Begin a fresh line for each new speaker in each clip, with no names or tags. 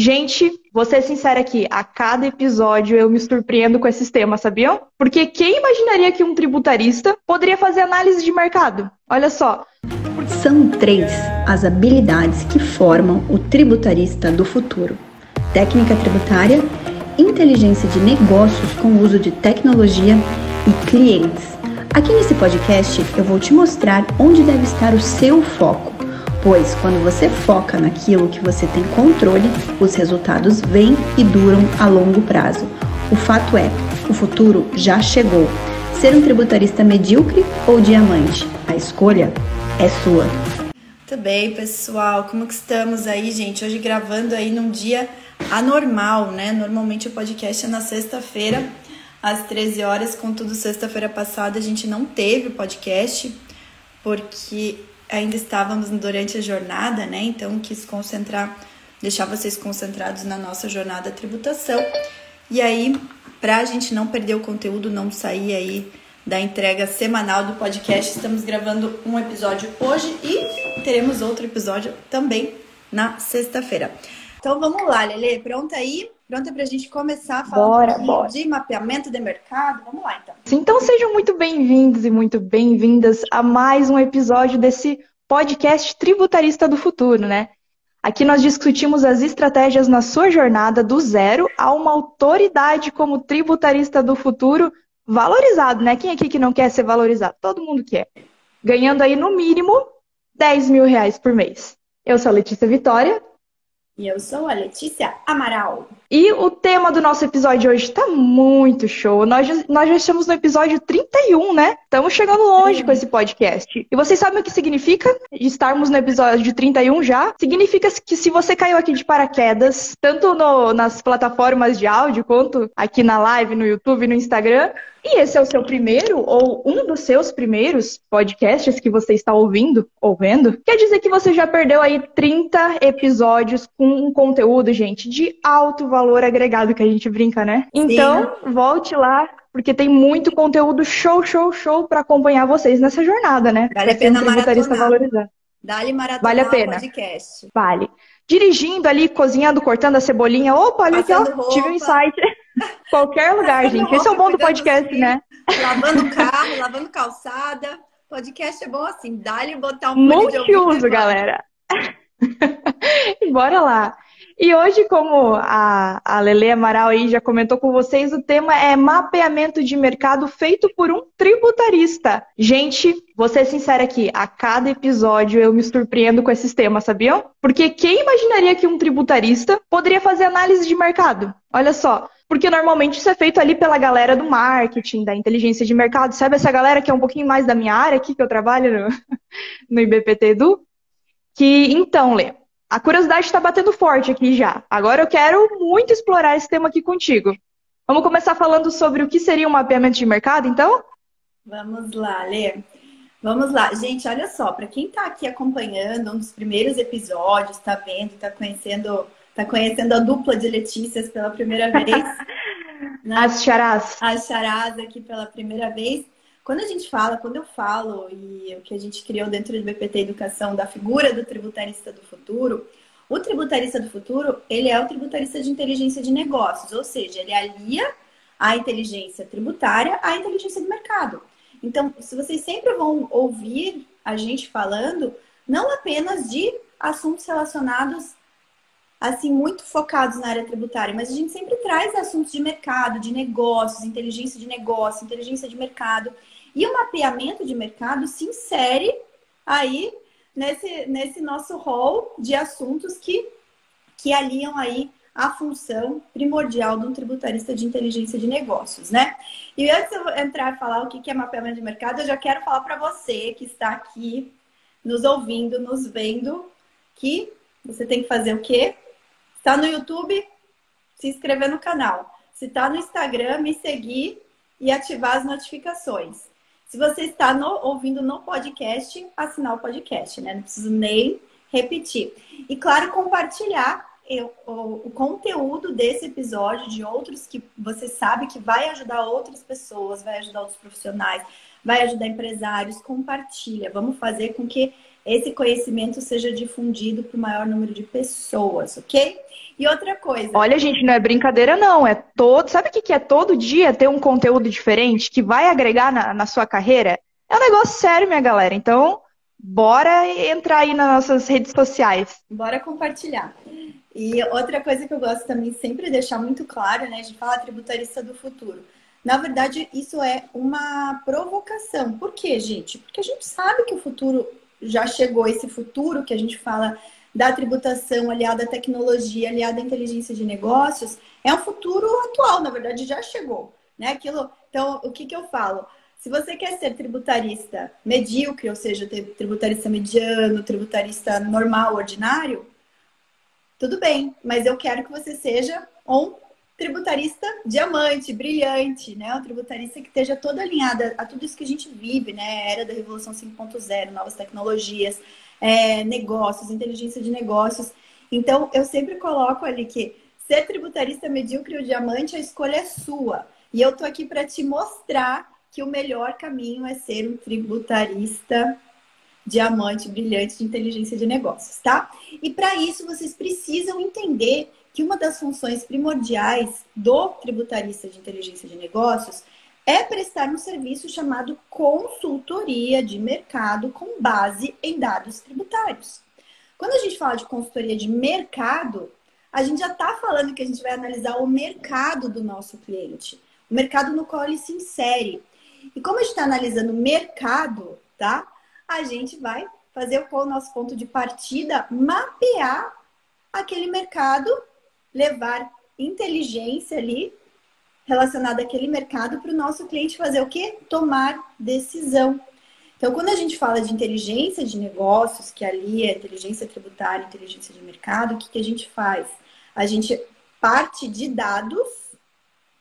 Gente, vou ser sincera aqui, a cada episódio eu me surpreendo com esses temas, sabiam? Porque quem imaginaria que um tributarista poderia fazer análise de mercado? Olha só.
São três as habilidades que formam o tributarista do futuro: técnica tributária, inteligência de negócios com uso de tecnologia e clientes. Aqui nesse podcast eu vou te mostrar onde deve estar o seu foco pois quando você foca naquilo que você tem controle, os resultados vêm e duram a longo prazo. O fato é, o futuro já chegou. Ser um tributarista medíocre ou diamante? A escolha é sua.
Muito bem, pessoal. Como que estamos aí, gente? Hoje gravando aí num dia anormal, né? Normalmente o podcast é na sexta-feira, às 13 horas. Contudo, sexta-feira passada a gente não teve o podcast, porque ainda estávamos durante a jornada, né? Então quis concentrar, deixar vocês concentrados na nossa jornada tributação. E aí, para a gente não perder o conteúdo, não sair aí da entrega semanal do podcast, estamos gravando um episódio hoje e teremos outro episódio também na sexta-feira. Então vamos lá, Lele, pronta aí? Pronta para a gente começar a falar bora, um bora. de mapeamento de mercado? Vamos lá, então.
Então sejam muito bem-vindos e muito bem-vindas a mais um episódio desse podcast Tributarista do Futuro, né? Aqui nós discutimos as estratégias na sua jornada do zero a uma autoridade como tributarista do futuro valorizado, né? Quem aqui que não quer ser valorizado? Todo mundo quer. Ganhando aí no mínimo 10 mil reais por mês. Eu sou a Letícia Vitória
e eu sou a Letícia Amaral.
E o tema do nosso episódio hoje está muito show. Nós, já, nós já estamos no episódio 31, né? Estamos chegando longe com esse podcast. E vocês sabem o que significa estarmos no episódio 31 já? Significa que se você caiu aqui de paraquedas, tanto no, nas plataformas de áudio quanto aqui na live, no YouTube, no Instagram, e esse é o seu primeiro ou um dos seus primeiros podcasts que você está ouvindo ou vendo, quer dizer que você já perdeu aí 30 episódios com um conteúdo, gente, de alto valor agregado que a gente brinca, né? Então, Sim. volte lá, porque tem muito conteúdo show, show, show para acompanhar vocês nessa jornada, né?
Vale a pena um valorizar. Dá-lhe maratona
vale a pena.
podcast.
Vale. Dirigindo ali, cozinhando, cortando a cebolinha. Opa, olha aqui, ó, tive um insight. Qualquer lugar, gente. Esse é o bom do podcast, né?
Lavando carro, lavando calçada. Podcast é bom assim, dá-lhe botar um
Multiuso, galera. Bora lá. E hoje, como a, a Lele Amaral aí já comentou com vocês, o tema é mapeamento de mercado feito por um tributarista. Gente, vou ser sincera aqui, a cada episódio eu me surpreendo com esses temas, sabiam? Porque quem imaginaria que um tributarista poderia fazer análise de mercado? Olha só, porque normalmente isso é feito ali pela galera do marketing, da inteligência de mercado, sabe essa galera que é um pouquinho mais da minha área aqui, que eu trabalho no, no IBPT Edu? Que, então, Lê, a curiosidade está batendo forte aqui já. Agora eu quero muito explorar esse tema aqui contigo. Vamos começar falando sobre o que seria um mapeamento de mercado, então?
Vamos lá, Lê. Vamos lá. Gente, olha só, para quem está aqui acompanhando um dos primeiros episódios, está vendo, está conhecendo, tá conhecendo a dupla de Letícias pela primeira vez.
né? As charás.
As charás aqui pela primeira vez. Quando a gente fala, quando eu falo, e o que a gente criou dentro do BPT Educação, da figura do tributarista do futuro, o tributarista do futuro, ele é o tributarista de inteligência de negócios, ou seja, ele alia a inteligência tributária à inteligência do mercado. Então, se vocês sempre vão ouvir a gente falando, não apenas de assuntos relacionados assim muito focados na área tributária, mas a gente sempre traz assuntos de mercado, de negócios, inteligência de negócio, inteligência de mercado. E o mapeamento de mercado se insere aí nesse, nesse nosso rol de assuntos que, que aliam aí a função primordial de um tributarista de inteligência de negócios, né? E antes de eu entrar e falar o que é mapeamento de mercado, eu já quero falar para você que está aqui nos ouvindo, nos vendo, que você tem que fazer o quê? Está no YouTube, se inscrever no canal. Se está no Instagram, me seguir e ativar as notificações. Se você está no, ouvindo no podcast, assinar o podcast, né? Não preciso nem repetir. E claro, compartilhar eu, o, o, conteúdo desse episódio de outros que você sabe que vai ajudar outras pessoas, vai ajudar outros profissionais, vai ajudar empresários. Compartilha. Vamos fazer com que esse conhecimento seja difundido para o maior número de pessoas, ok? E outra coisa.
Olha, gente, não é brincadeira, não. É todo. Sabe o que é todo dia ter um conteúdo diferente que vai agregar na, na sua carreira? É um negócio sério, minha galera. Então, bora entrar aí nas nossas redes sociais.
Bora compartilhar. E outra coisa que eu gosto também sempre de deixar muito claro, né? De falar tributarista do futuro. Na verdade, isso é uma provocação. Por quê, gente? Porque a gente sabe que o futuro já chegou, esse futuro que a gente fala da tributação aliada à tecnologia, aliada à inteligência de negócios, é um futuro atual, na verdade já chegou. Né? Aquilo, então, o que, que eu falo? Se você quer ser tributarista medíocre, ou seja, tributarista mediano, tributarista normal, ordinário, tudo bem, mas eu quero que você seja um tributarista diamante, brilhante, né? Um tributarista que esteja toda alinhada a tudo isso que a gente vive, né? Era da Revolução 5.0, novas tecnologias, é, negócios, inteligência de negócios. Então, eu sempre coloco ali que ser tributarista medíocre ou diamante, a escolha é sua. E eu tô aqui para te mostrar que o melhor caminho é ser um tributarista diamante brilhante de inteligência de negócios, tá? E para isso vocês precisam entender que uma das funções primordiais do tributarista de inteligência de negócios é prestar um serviço chamado consultoria de mercado com base em dados tributários. Quando a gente fala de consultoria de mercado, a gente já está falando que a gente vai analisar o mercado do nosso cliente, o mercado no qual ele se insere. E como a gente está analisando o mercado, tá? A gente vai fazer o nosso ponto de partida, mapear aquele mercado, levar inteligência ali relacionada àquele mercado para o nosso cliente fazer o quê? Tomar decisão. Então, quando a gente fala de inteligência de negócios, que ali é inteligência tributária, inteligência de mercado, o que, que a gente faz? A gente parte de dados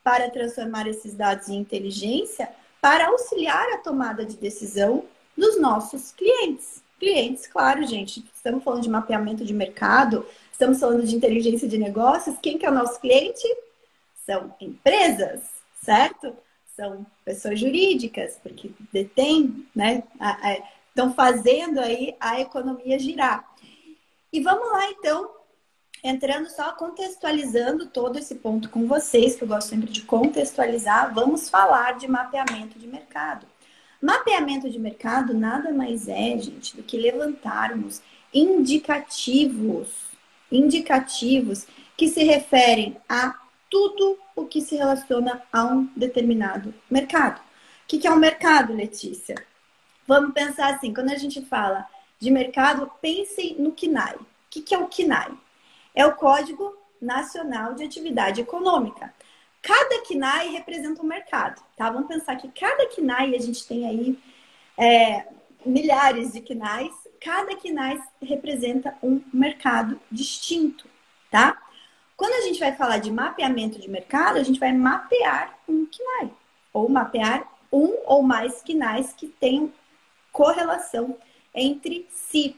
para transformar esses dados em inteligência para auxiliar a tomada de decisão dos nossos clientes. Clientes, claro, gente, estamos falando de mapeamento de mercado, estamos falando de inteligência de negócios. Quem que é o nosso cliente? São empresas, certo? São pessoas jurídicas, porque detêm, né? Estão fazendo aí a economia girar. E vamos lá, então, entrando só contextualizando todo esse ponto com vocês, que eu gosto sempre de contextualizar, vamos falar de mapeamento de mercado. Mapeamento de mercado nada mais é, gente, do que levantarmos indicativos, indicativos que se referem a tudo o que se relaciona a um determinado mercado. O que é um mercado, Letícia? Vamos pensar assim, quando a gente fala de mercado, pensem no KNAI. O que é o KNAI? é o Código Nacional de Atividade Econômica. Cada KNAI representa um mercado, tá? Vamos pensar que cada KNAI, a gente tem aí é, milhares de KNAIs, cada KNAI representa um mercado distinto, tá? Quando a gente vai falar de mapeamento de mercado, a gente vai mapear um KNAI, ou mapear um ou mais KNAIs que tenham correlação entre si.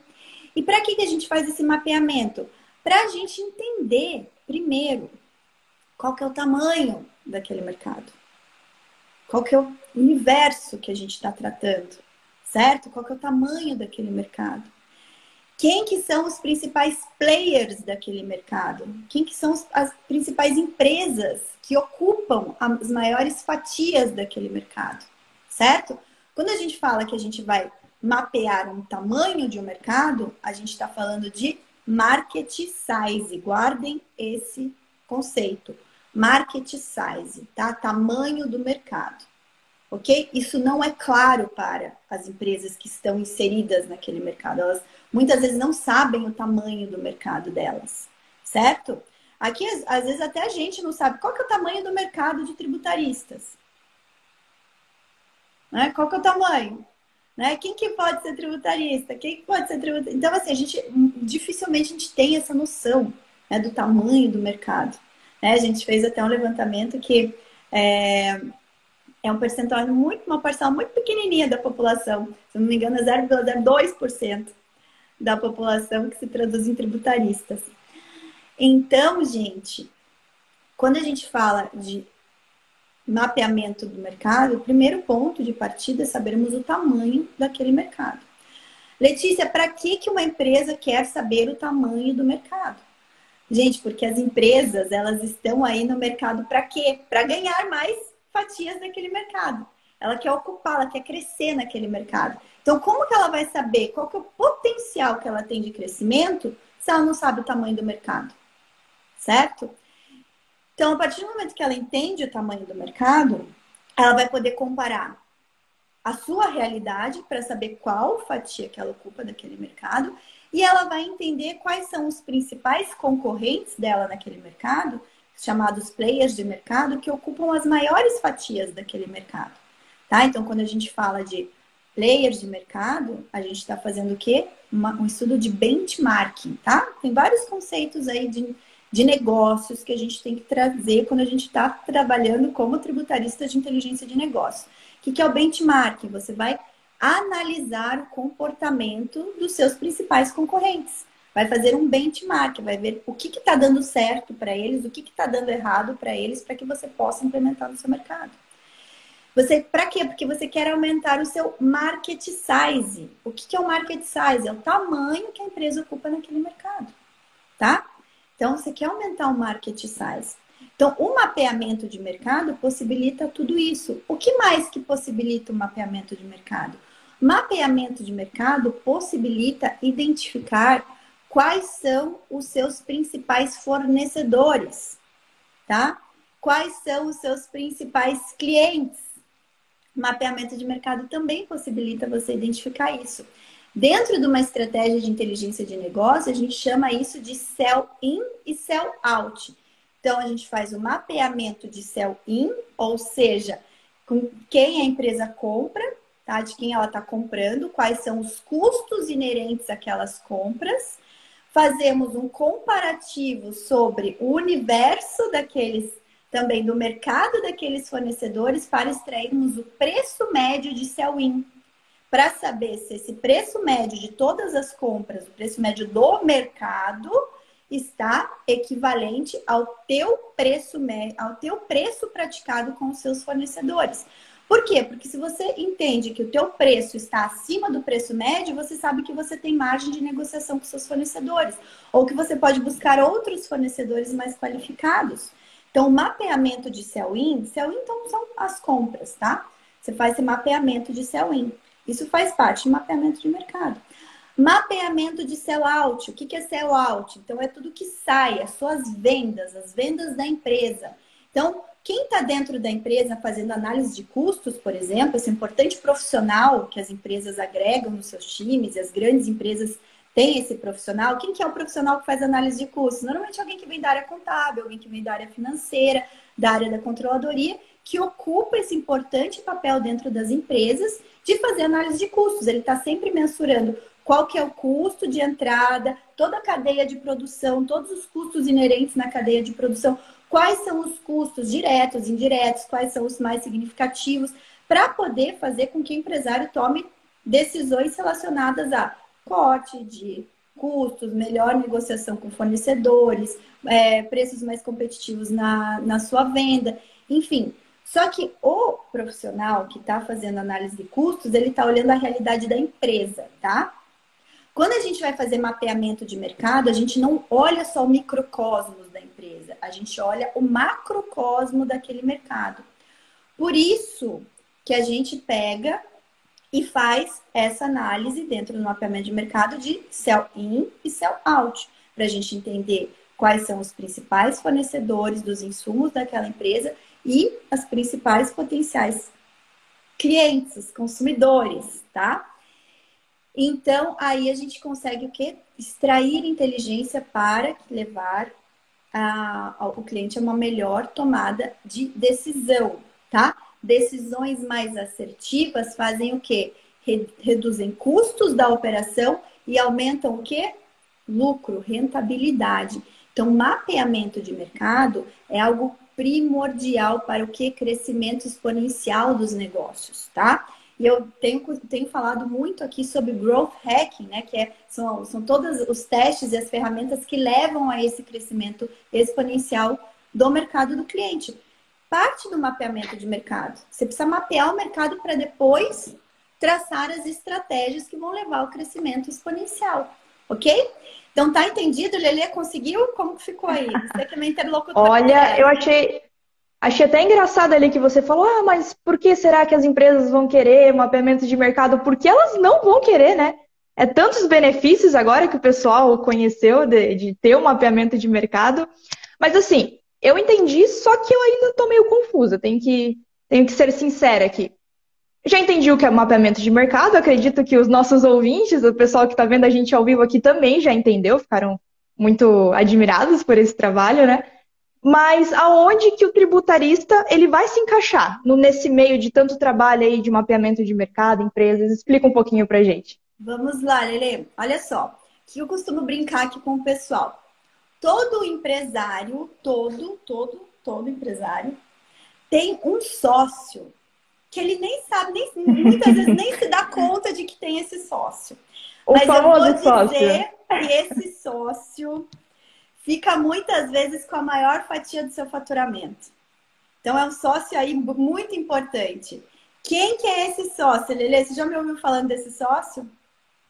E para que, que a gente faz esse mapeamento? para a gente entender, primeiro, qual que é o tamanho daquele mercado. Qual que é o universo que a gente está tratando, certo? Qual que é o tamanho daquele mercado. Quem que são os principais players daquele mercado? Quem que são as principais empresas que ocupam as maiores fatias daquele mercado, certo? Quando a gente fala que a gente vai mapear um tamanho de um mercado, a gente está falando de market size. Guardem esse conceito. Market size, tá? Tamanho do mercado. Ok? Isso não é claro para as empresas que estão inseridas naquele mercado. Elas muitas vezes não sabem o tamanho do mercado delas, certo? Aqui, às vezes, até a gente não sabe qual que é o tamanho do mercado de tributaristas. Né? Qual que é o tamanho? Né? Quem que pode ser tributarista? Quem que pode ser tributarista? Então, assim, a gente dificilmente a gente tem essa noção né, do tamanho do mercado. Né? A gente fez até um levantamento que é, é um percentual muito, uma parcela muito pequenininha da população. Se não me engano, é 0,02% da população que se traduz em tributaristas. Então, gente, quando a gente fala de mapeamento do mercado, o primeiro ponto de partida é sabermos o tamanho daquele mercado. Letícia, para que, que uma empresa quer saber o tamanho do mercado? Gente, porque as empresas, elas estão aí no mercado para quê? Para ganhar mais fatias daquele mercado. Ela quer ocupar, ela quer crescer naquele mercado. Então, como que ela vai saber qual que é o potencial que ela tem de crescimento se ela não sabe o tamanho do mercado? Certo? Então, a partir do momento que ela entende o tamanho do mercado, ela vai poder comparar a sua realidade para saber qual fatia que ela ocupa daquele mercado e ela vai entender quais são os principais concorrentes dela naquele mercado, chamados players de mercado, que ocupam as maiores fatias daquele mercado. Tá? Então, quando a gente fala de players de mercado, a gente está fazendo o quê? Uma, um estudo de benchmarking, tá? Tem vários conceitos aí de, de negócios que a gente tem que trazer quando a gente está trabalhando como tributarista de inteligência de negócio. O que, que é o benchmarking? Você vai analisar o comportamento dos seus principais concorrentes. Vai fazer um benchmark, vai ver o que está dando certo para eles, o que está dando errado para eles, para que você possa implementar no seu mercado. Você, para quê? Porque você quer aumentar o seu market size. O que, que é o market size? É o tamanho que a empresa ocupa naquele mercado, tá? Então, você quer aumentar o market size. Então, o mapeamento de mercado possibilita tudo isso. O que mais que possibilita o mapeamento de mercado? Mapeamento de mercado possibilita identificar quais são os seus principais fornecedores, tá? Quais são os seus principais clientes? Mapeamento de mercado também possibilita você identificar isso. Dentro de uma estratégia de inteligência de negócio, a gente chama isso de sell in e sell out. Então, a gente faz o mapeamento de sell in, ou seja, com quem a empresa compra, tá? De quem ela está comprando, quais são os custos inerentes àquelas compras. Fazemos um comparativo sobre o universo daqueles, também do mercado daqueles fornecedores, para extrairmos o preço médio de sell-in. Para saber se esse preço médio de todas as compras, o preço médio do mercado, está equivalente ao teu preço ao teu preço praticado com os seus fornecedores. Por quê? Porque se você entende que o teu preço está acima do preço médio, você sabe que você tem margem de negociação com seus fornecedores, ou que você pode buscar outros fornecedores mais qualificados. Então, o mapeamento de sell-in, sell-in então são as compras, tá? Você faz esse mapeamento de sell-in. Isso faz parte do mapeamento de mercado. Mapeamento de sell-out. O que é sell-out? Então, é tudo que sai, as suas vendas, as vendas da empresa. Então, quem está dentro da empresa fazendo análise de custos, por exemplo, esse importante profissional que as empresas agregam nos seus times, e as grandes empresas têm esse profissional, quem que é o profissional que faz análise de custos? Normalmente alguém que vem da área contábil, alguém que vem da área financeira, da área da controladoria, que ocupa esse importante papel dentro das empresas de fazer análise de custos. Ele está sempre mensurando qual que é o custo de entrada, toda a cadeia de produção, todos os custos inerentes na cadeia de produção, quais são os custos diretos, indiretos, quais são os mais significativos, para poder fazer com que o empresário tome decisões relacionadas a corte de custos, melhor negociação com fornecedores, é, preços mais competitivos na, na sua venda, enfim. Só que o profissional que está fazendo análise de custos, ele está olhando a realidade da empresa, tá? Quando a gente vai fazer mapeamento de mercado, a gente não olha só o microcosmos a gente olha o macrocosmo daquele mercado. Por isso que a gente pega e faz essa análise dentro do mapeamento de mercado de sell in e sell out, para a gente entender quais são os principais fornecedores dos insumos daquela empresa e as principais potenciais clientes, consumidores, tá? Então, aí a gente consegue o quê? Extrair inteligência para levar a, o cliente a uma melhor tomada de decisão, tá? Decisões mais assertivas fazem o quê? Reduzem custos da operação e aumentam o quê? Lucro, rentabilidade. Então, mapeamento de mercado é algo primordial para o que? Crescimento exponencial dos negócios, tá? E eu tenho, tenho falado muito aqui sobre growth hacking, né? Que é, são, são todos os testes e as ferramentas que levam a esse crescimento exponencial do mercado do cliente. Parte do mapeamento de mercado. Você precisa mapear o mercado para depois traçar as estratégias que vão levar ao crescimento exponencial, ok? Então tá entendido, Lelê? Conseguiu? Como ficou aí? Você que é minha interlocutora.
Olha, eu achei, achei até engraçado ali que você falou, ah, mas por que será que as empresas vão querer mapeamento de mercado? Porque elas não vão querer, né? É tantos benefícios agora que o pessoal conheceu de, de ter um mapeamento de mercado. Mas assim, eu entendi, só que eu ainda estou meio confusa. Tenho que, tenho que ser sincera aqui. Já entendi o que é mapeamento de mercado. Acredito que os nossos ouvintes, o pessoal que está vendo a gente ao vivo aqui também já entendeu, ficaram muito admirados por esse trabalho, né? Mas aonde que o tributarista ele vai se encaixar no, nesse meio de tanto trabalho aí de mapeamento de mercado, empresas? Explica um pouquinho pra gente.
Vamos lá, Lele. Olha só, que eu costumo brincar aqui com o pessoal. Todo empresário, todo, todo, todo empresário tem um sócio que ele nem sabe, nem, muitas vezes nem se dá conta de que tem esse sócio.
O Mas eu vou dizer sócio.
que esse sócio fica muitas vezes com a maior fatia do seu faturamento. Então é um sócio aí muito importante. Quem que é esse sócio, Lele? Você já me ouviu falando desse sócio?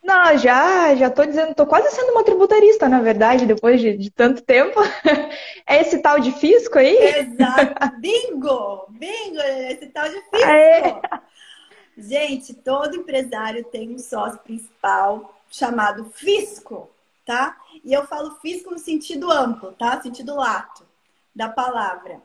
Não, já, já tô dizendo, tô quase sendo uma tributarista, na verdade, depois de, de tanto tempo. é esse tal de fisco aí?
Exato. Bingo! Bingo! Esse tal de fisco. Aê. Gente, todo empresário tem um sócio principal chamado fisco, tá? E eu falo fisco no sentido amplo, tá? Sentido lato da palavra.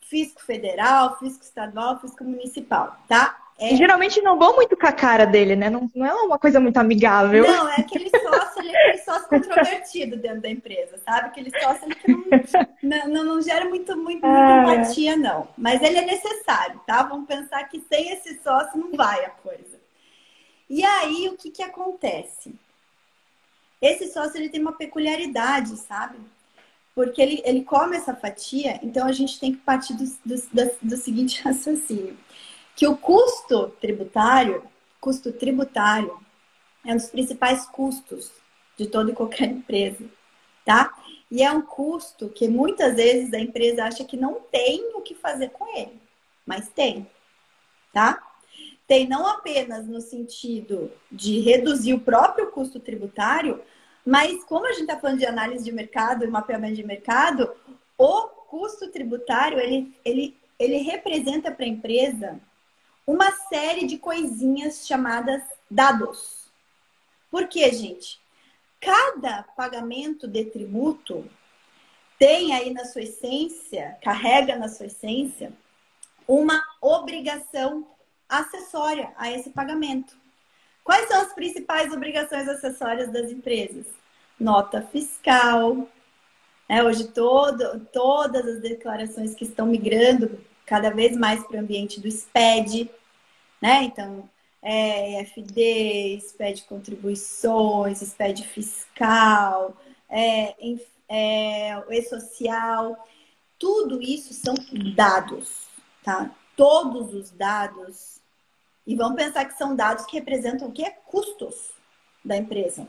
Fisco federal, fisco estadual, fisco municipal, tá?
É... Geralmente não vão muito com a cara dele, né? Não, não é uma coisa muito amigável.
Não, é aquele sócio, ele é aquele sócio controvertido dentro da empresa, sabe? Aquele sócio ele que não, não, não, gera muito, muito, muita empatia, não. Mas ele é necessário, tá? Vamos pensar que sem esse sócio não vai a coisa. E aí, o que que acontece? Esse sócio, ele tem uma peculiaridade, sabe? Porque ele, ele come essa fatia, então a gente tem que partir do, do, do, do seguinte raciocínio que o custo tributário, custo tributário, é um dos principais custos de toda e qualquer empresa, tá? E é um custo que muitas vezes a empresa acha que não tem o que fazer com ele, mas tem, tá? Tem não apenas no sentido de reduzir o próprio custo tributário, mas como a gente está falando de análise de mercado e mapeamento de mercado, o custo tributário ele, ele, ele representa para a empresa uma série de coisinhas chamadas dados. Por quê, gente? Cada pagamento de tributo tem aí na sua essência, carrega na sua essência, uma obrigação acessória a esse pagamento. Quais são as principais obrigações acessórias das empresas? Nota fiscal. É, hoje todo, todas as declarações que estão migrando cada vez mais para o ambiente do SPED, né? Então, é, FD, SPED contribuições, SPED fiscal, é, é, e-social, tudo isso são dados, tá? Todos os dados, e vamos pensar que são dados que representam o que? Custos da empresa,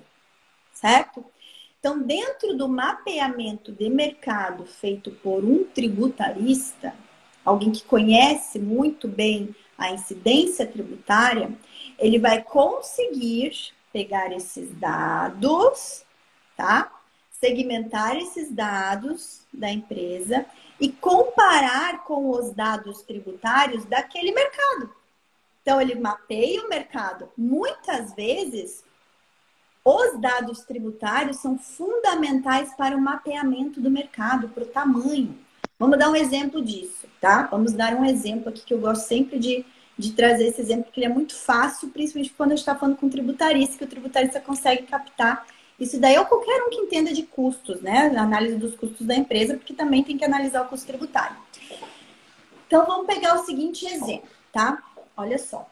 certo? Então, dentro do mapeamento de mercado feito por um tributarista, alguém que conhece muito bem a incidência tributária, ele vai conseguir pegar esses dados, tá? Segmentar esses dados da empresa e comparar com os dados tributários daquele mercado. Então, ele mapeia o mercado. Muitas vezes, os dados tributários são fundamentais para o mapeamento do mercado, para o tamanho. Vamos dar um exemplo disso, tá? Vamos dar um exemplo aqui que eu gosto sempre de, de trazer esse exemplo, porque ele é muito fácil, principalmente quando a gente está falando com tributarista, que o tributarista consegue captar isso daí ou qualquer um que entenda de custos, né? Análise dos custos da empresa, porque também tem que analisar o custo tributário. Então, vamos pegar o seguinte exemplo, tá? Olha só.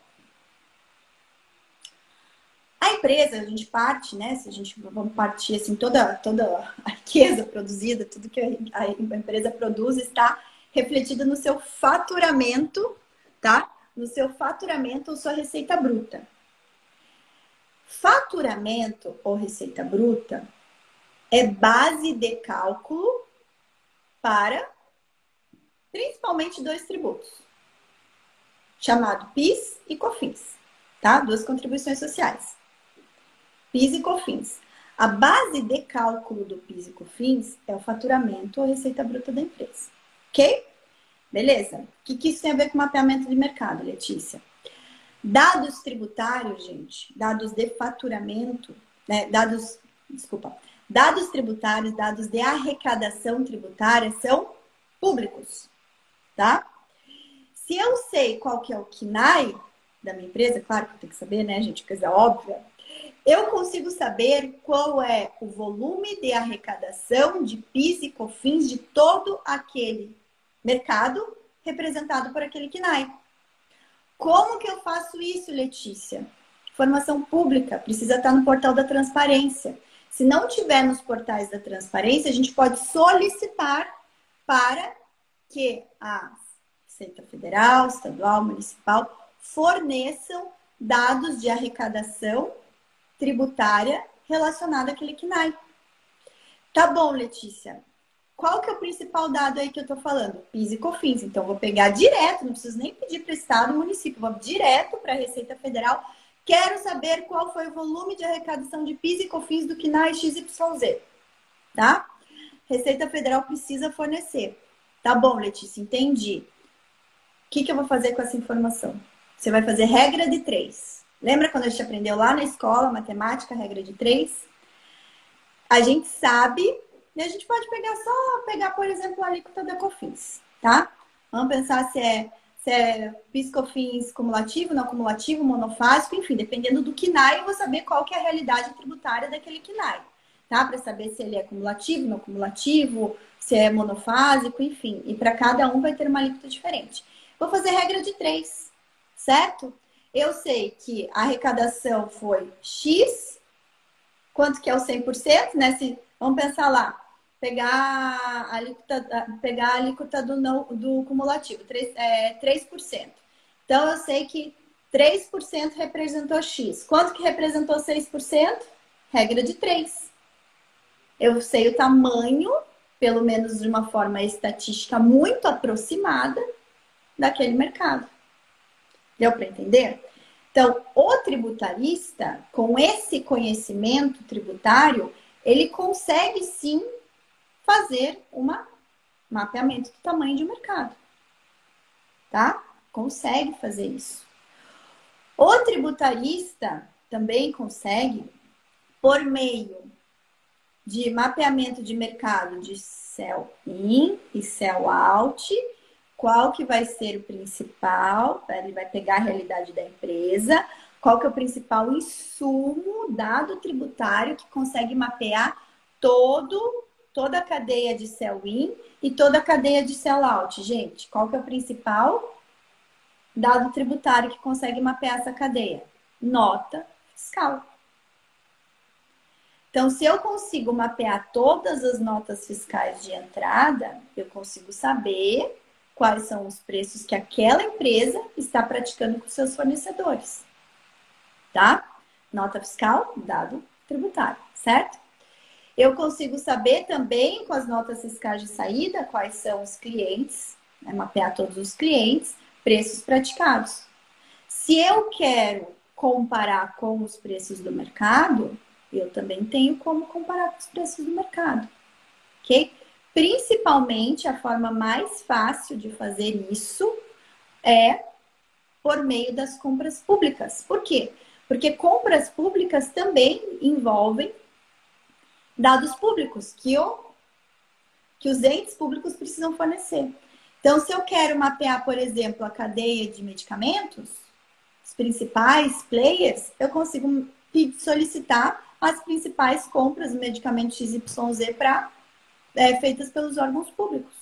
A empresa, a gente parte, né? Se a gente vamos partir assim, toda, toda a riqueza produzida, tudo que a empresa produz está refletido no seu faturamento, tá? No seu faturamento ou sua receita bruta. Faturamento ou receita bruta é base de cálculo para principalmente dois tributos, chamado PIS e COFINS. tá? Duas contribuições sociais. PIS e COFINS. A base de cálculo do PIS e COFINS é o faturamento ou receita bruta da empresa. Ok? Beleza? O que, que isso tem a ver com mapeamento de mercado, Letícia? Dados tributários, gente, dados de faturamento, né, dados, desculpa, dados tributários, dados de arrecadação tributária são públicos, tá? Se eu sei qual que é o KNAI da minha empresa, claro que tenho que saber, né, gente, coisa óbvia, eu consigo saber qual é o volume de arrecadação de PIS e COFINS de todo aquele mercado representado por aquele KNAI. Como que eu faço isso, Letícia? Informação pública, precisa estar no portal da transparência. Se não tiver nos portais da transparência, a gente pode solicitar para que a Receita Federal, Estadual, Municipal forneçam dados de arrecadação tributária relacionada àquele KNAI. Tá bom, Letícia. Qual que é o principal dado aí que eu tô falando? PIS e COFINS. Então, vou pegar direto, não preciso nem pedir para o Estado município, vou direto para a Receita Federal. Quero saber qual foi o volume de arrecadação de PIS e COFINS do KNAI XYZ. Tá? Receita Federal precisa fornecer. Tá bom, Letícia, entendi. O que, que eu vou fazer com essa informação? Você vai fazer regra de três. Lembra quando a gente aprendeu lá na escola, matemática, regra de três? A gente sabe, e a gente pode pegar só, pegar, por exemplo, a alíquota da COFINS, tá? Vamos pensar se é, se é PIS-COFINS cumulativo, não cumulativo, monofásico, enfim, dependendo do KNAI, eu vou saber qual que é a realidade tributária daquele KNAI, tá? Para saber se ele é cumulativo, não cumulativo, se é monofásico, enfim. E para cada um vai ter uma alíquota diferente. Vou fazer regra de três, certo? Eu sei que a arrecadação foi X, quanto que é o 100%, né? Se, vamos pensar lá, pegar a alíquota, pegar a alíquota do, não, do cumulativo, 3%, é, 3%. Então, eu sei que 3% representou X. Quanto que representou 6%? Regra de 3. Eu sei o tamanho, pelo menos de uma forma estatística muito aproximada, daquele mercado. Deu para entender? Então, o tributarista, com esse conhecimento tributário, ele consegue sim fazer um mapeamento do tamanho de mercado. Tá? Consegue fazer isso. O tributarista também consegue, por meio de mapeamento de mercado de cell in e cell out, qual que vai ser o principal, ele vai pegar a realidade da empresa, qual que é o principal insumo, dado tributário que consegue mapear todo, toda a cadeia de sell-in e toda a cadeia de sell-out. Gente, qual que é o principal dado tributário que consegue mapear essa cadeia? Nota fiscal. Então, se eu consigo mapear todas as notas fiscais de entrada, eu consigo saber quais são os preços que aquela empresa está praticando com seus fornecedores. Tá? Nota fiscal, dado tributário, certo? Eu consigo saber também com as notas fiscais de saída quais são os clientes, né, mapear todos os clientes, preços praticados. Se eu quero comparar com os preços do mercado, eu também tenho como comparar com os preços do mercado. Ok? Principalmente, a forma mais fácil de fazer isso é por meio das compras públicas. Por quê? Porque compras públicas também envolvem dados públicos que, o, que os entes públicos precisam fornecer. Então, se eu quero mapear, por exemplo, a cadeia de medicamentos, os principais players, eu consigo solicitar as principais compras do medicamento XYZ para é, feitas pelos órgãos públicos.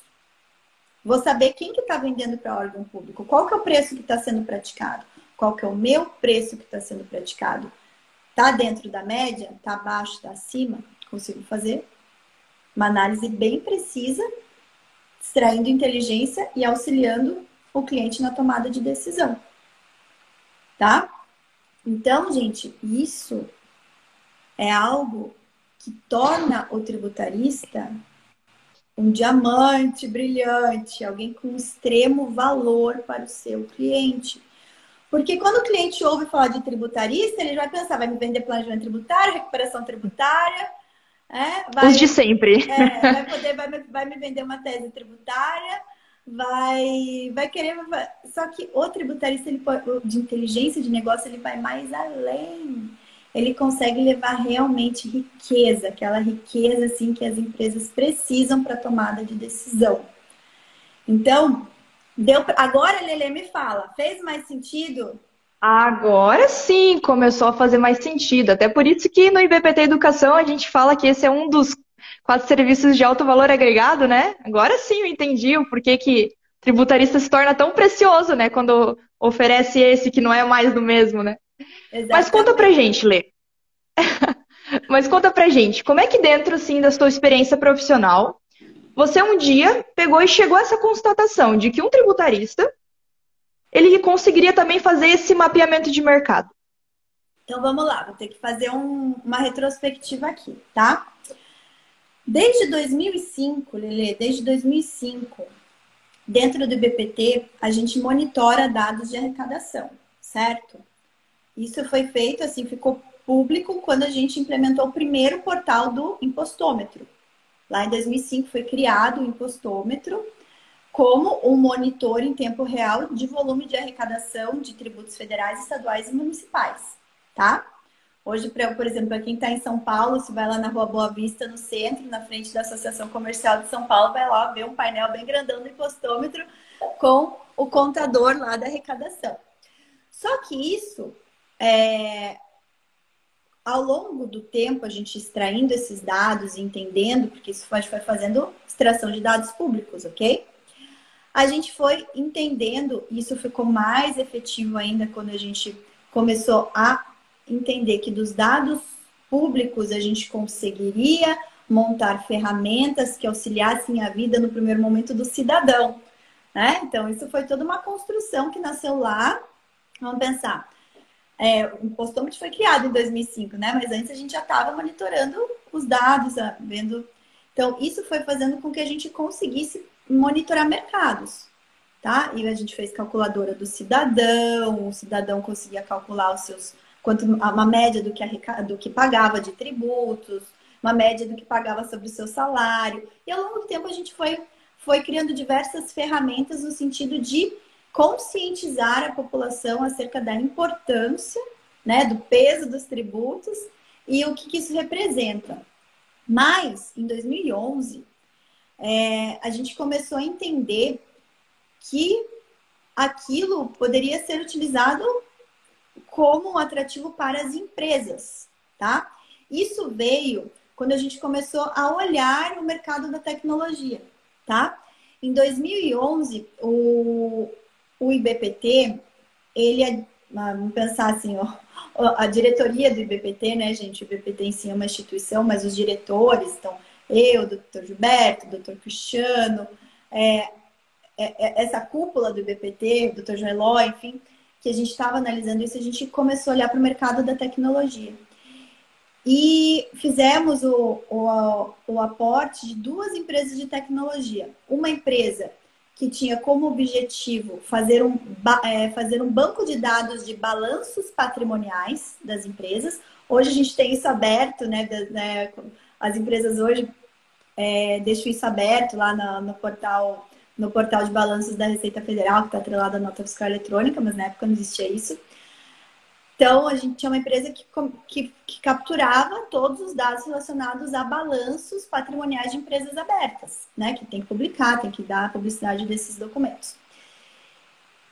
Vou saber quem que está vendendo para órgão público, qual que é o preço que está sendo praticado, qual que é o meu preço que está sendo praticado. Está dentro da média? Está abaixo? Está acima? Consigo fazer uma análise bem precisa, extraindo inteligência e auxiliando o cliente na tomada de decisão. Tá? Então, gente, isso é algo que torna o tributarista um diamante brilhante, alguém com extremo valor para o seu cliente. Porque quando o cliente ouve falar de tributarista, ele vai pensar, vai me vender planejamento tributário, recuperação tributária, é, vai,
Os de sempre.
É, vai, poder, vai, vai me vender uma tese tributária, vai, vai querer. Vai... Só que o tributarista ele de inteligência de negócio ele vai mais além. Ele consegue levar realmente riqueza, aquela riqueza assim que as empresas precisam para tomada de decisão. Então, deu agora Lele me fala, fez mais sentido?
Agora sim começou a fazer mais sentido. Até por isso que no IBPT Educação a gente fala que esse é um dos quatro serviços de alto valor agregado, né? Agora sim eu entendi o porquê que tributarista se torna tão precioso, né? Quando oferece esse que não é mais do mesmo, né? Exatamente. Mas conta pra gente, Lê. Mas conta pra gente, como é que dentro, assim, da sua experiência profissional, você um dia pegou e chegou a essa constatação de que um tributarista ele conseguiria também fazer esse mapeamento de mercado?
Então vamos lá, vou ter que fazer um, uma retrospectiva aqui, tá? Desde 2005, Lele, desde 2005, dentro do IBPT, a gente monitora dados de arrecadação, certo? Isso foi feito, assim, ficou público quando a gente implementou o primeiro portal do impostômetro. Lá em 2005 foi criado o impostômetro como um monitor em tempo real de volume de arrecadação de tributos federais, estaduais e municipais, tá? Hoje, por exemplo, para quem está em São Paulo, se vai lá na Rua Boa Vista, no centro, na frente da Associação Comercial de São Paulo, vai lá ver um painel bem grandão do impostômetro com o contador lá da arrecadação. Só que isso, é... ao longo do tempo, a gente extraindo esses dados e entendendo, porque isso a gente foi fazendo extração de dados públicos, ok? A gente foi entendendo, isso ficou mais efetivo ainda quando a gente começou a entender que dos dados públicos a gente conseguiria montar ferramentas que auxiliassem a vida no primeiro momento do cidadão. Né? Então, isso foi toda uma construção que nasceu lá. Vamos pensar. É, o postômetro foi criado em 2005, né? Mas antes a gente já estava monitorando os dados, vendo. Então, isso foi fazendo com que a gente conseguisse monitorar mercados, tá? E a gente fez calculadora do cidadão, o cidadão conseguia calcular os seus quanto uma média do que, a, do que pagava de tributos, uma média do que pagava sobre o seu salário. E ao longo do tempo a gente foi, foi criando diversas ferramentas no sentido de conscientizar a população acerca da importância, né, do peso dos tributos e o que, que isso representa. Mas, em 2011, é, a gente começou a entender que aquilo poderia ser utilizado como um atrativo para as empresas, tá? Isso veio quando a gente começou a olhar o mercado da tecnologia, tá? Em 2011, o, o IBPT, ele é, vamos pensar assim, ó, a diretoria do IBPT, né, gente? O IBPT em si é uma instituição, mas os diretores, então, eu, o doutor Gilberto, o doutor Cristiano, é, é, é, essa cúpula do IBPT, o doutor Joeló, enfim, que a gente estava analisando isso, a gente começou a olhar para o mercado da tecnologia. E fizemos o, o, o aporte de duas empresas de tecnologia. Uma empresa que tinha como objetivo fazer um, é, fazer um banco de dados de balanços patrimoniais das empresas. Hoje a gente tem isso aberto, né? né as empresas hoje é, deixam isso aberto lá no, no portal no portal de balanços da Receita Federal, que está atrelado à nota fiscal eletrônica, mas na época não existia isso. Então, a gente tinha uma empresa que, que, que, capturava todos os dados relacionados a balanços patrimoniais de empresas abertas, né? Que tem que publicar, tem que dar a publicidade desses documentos.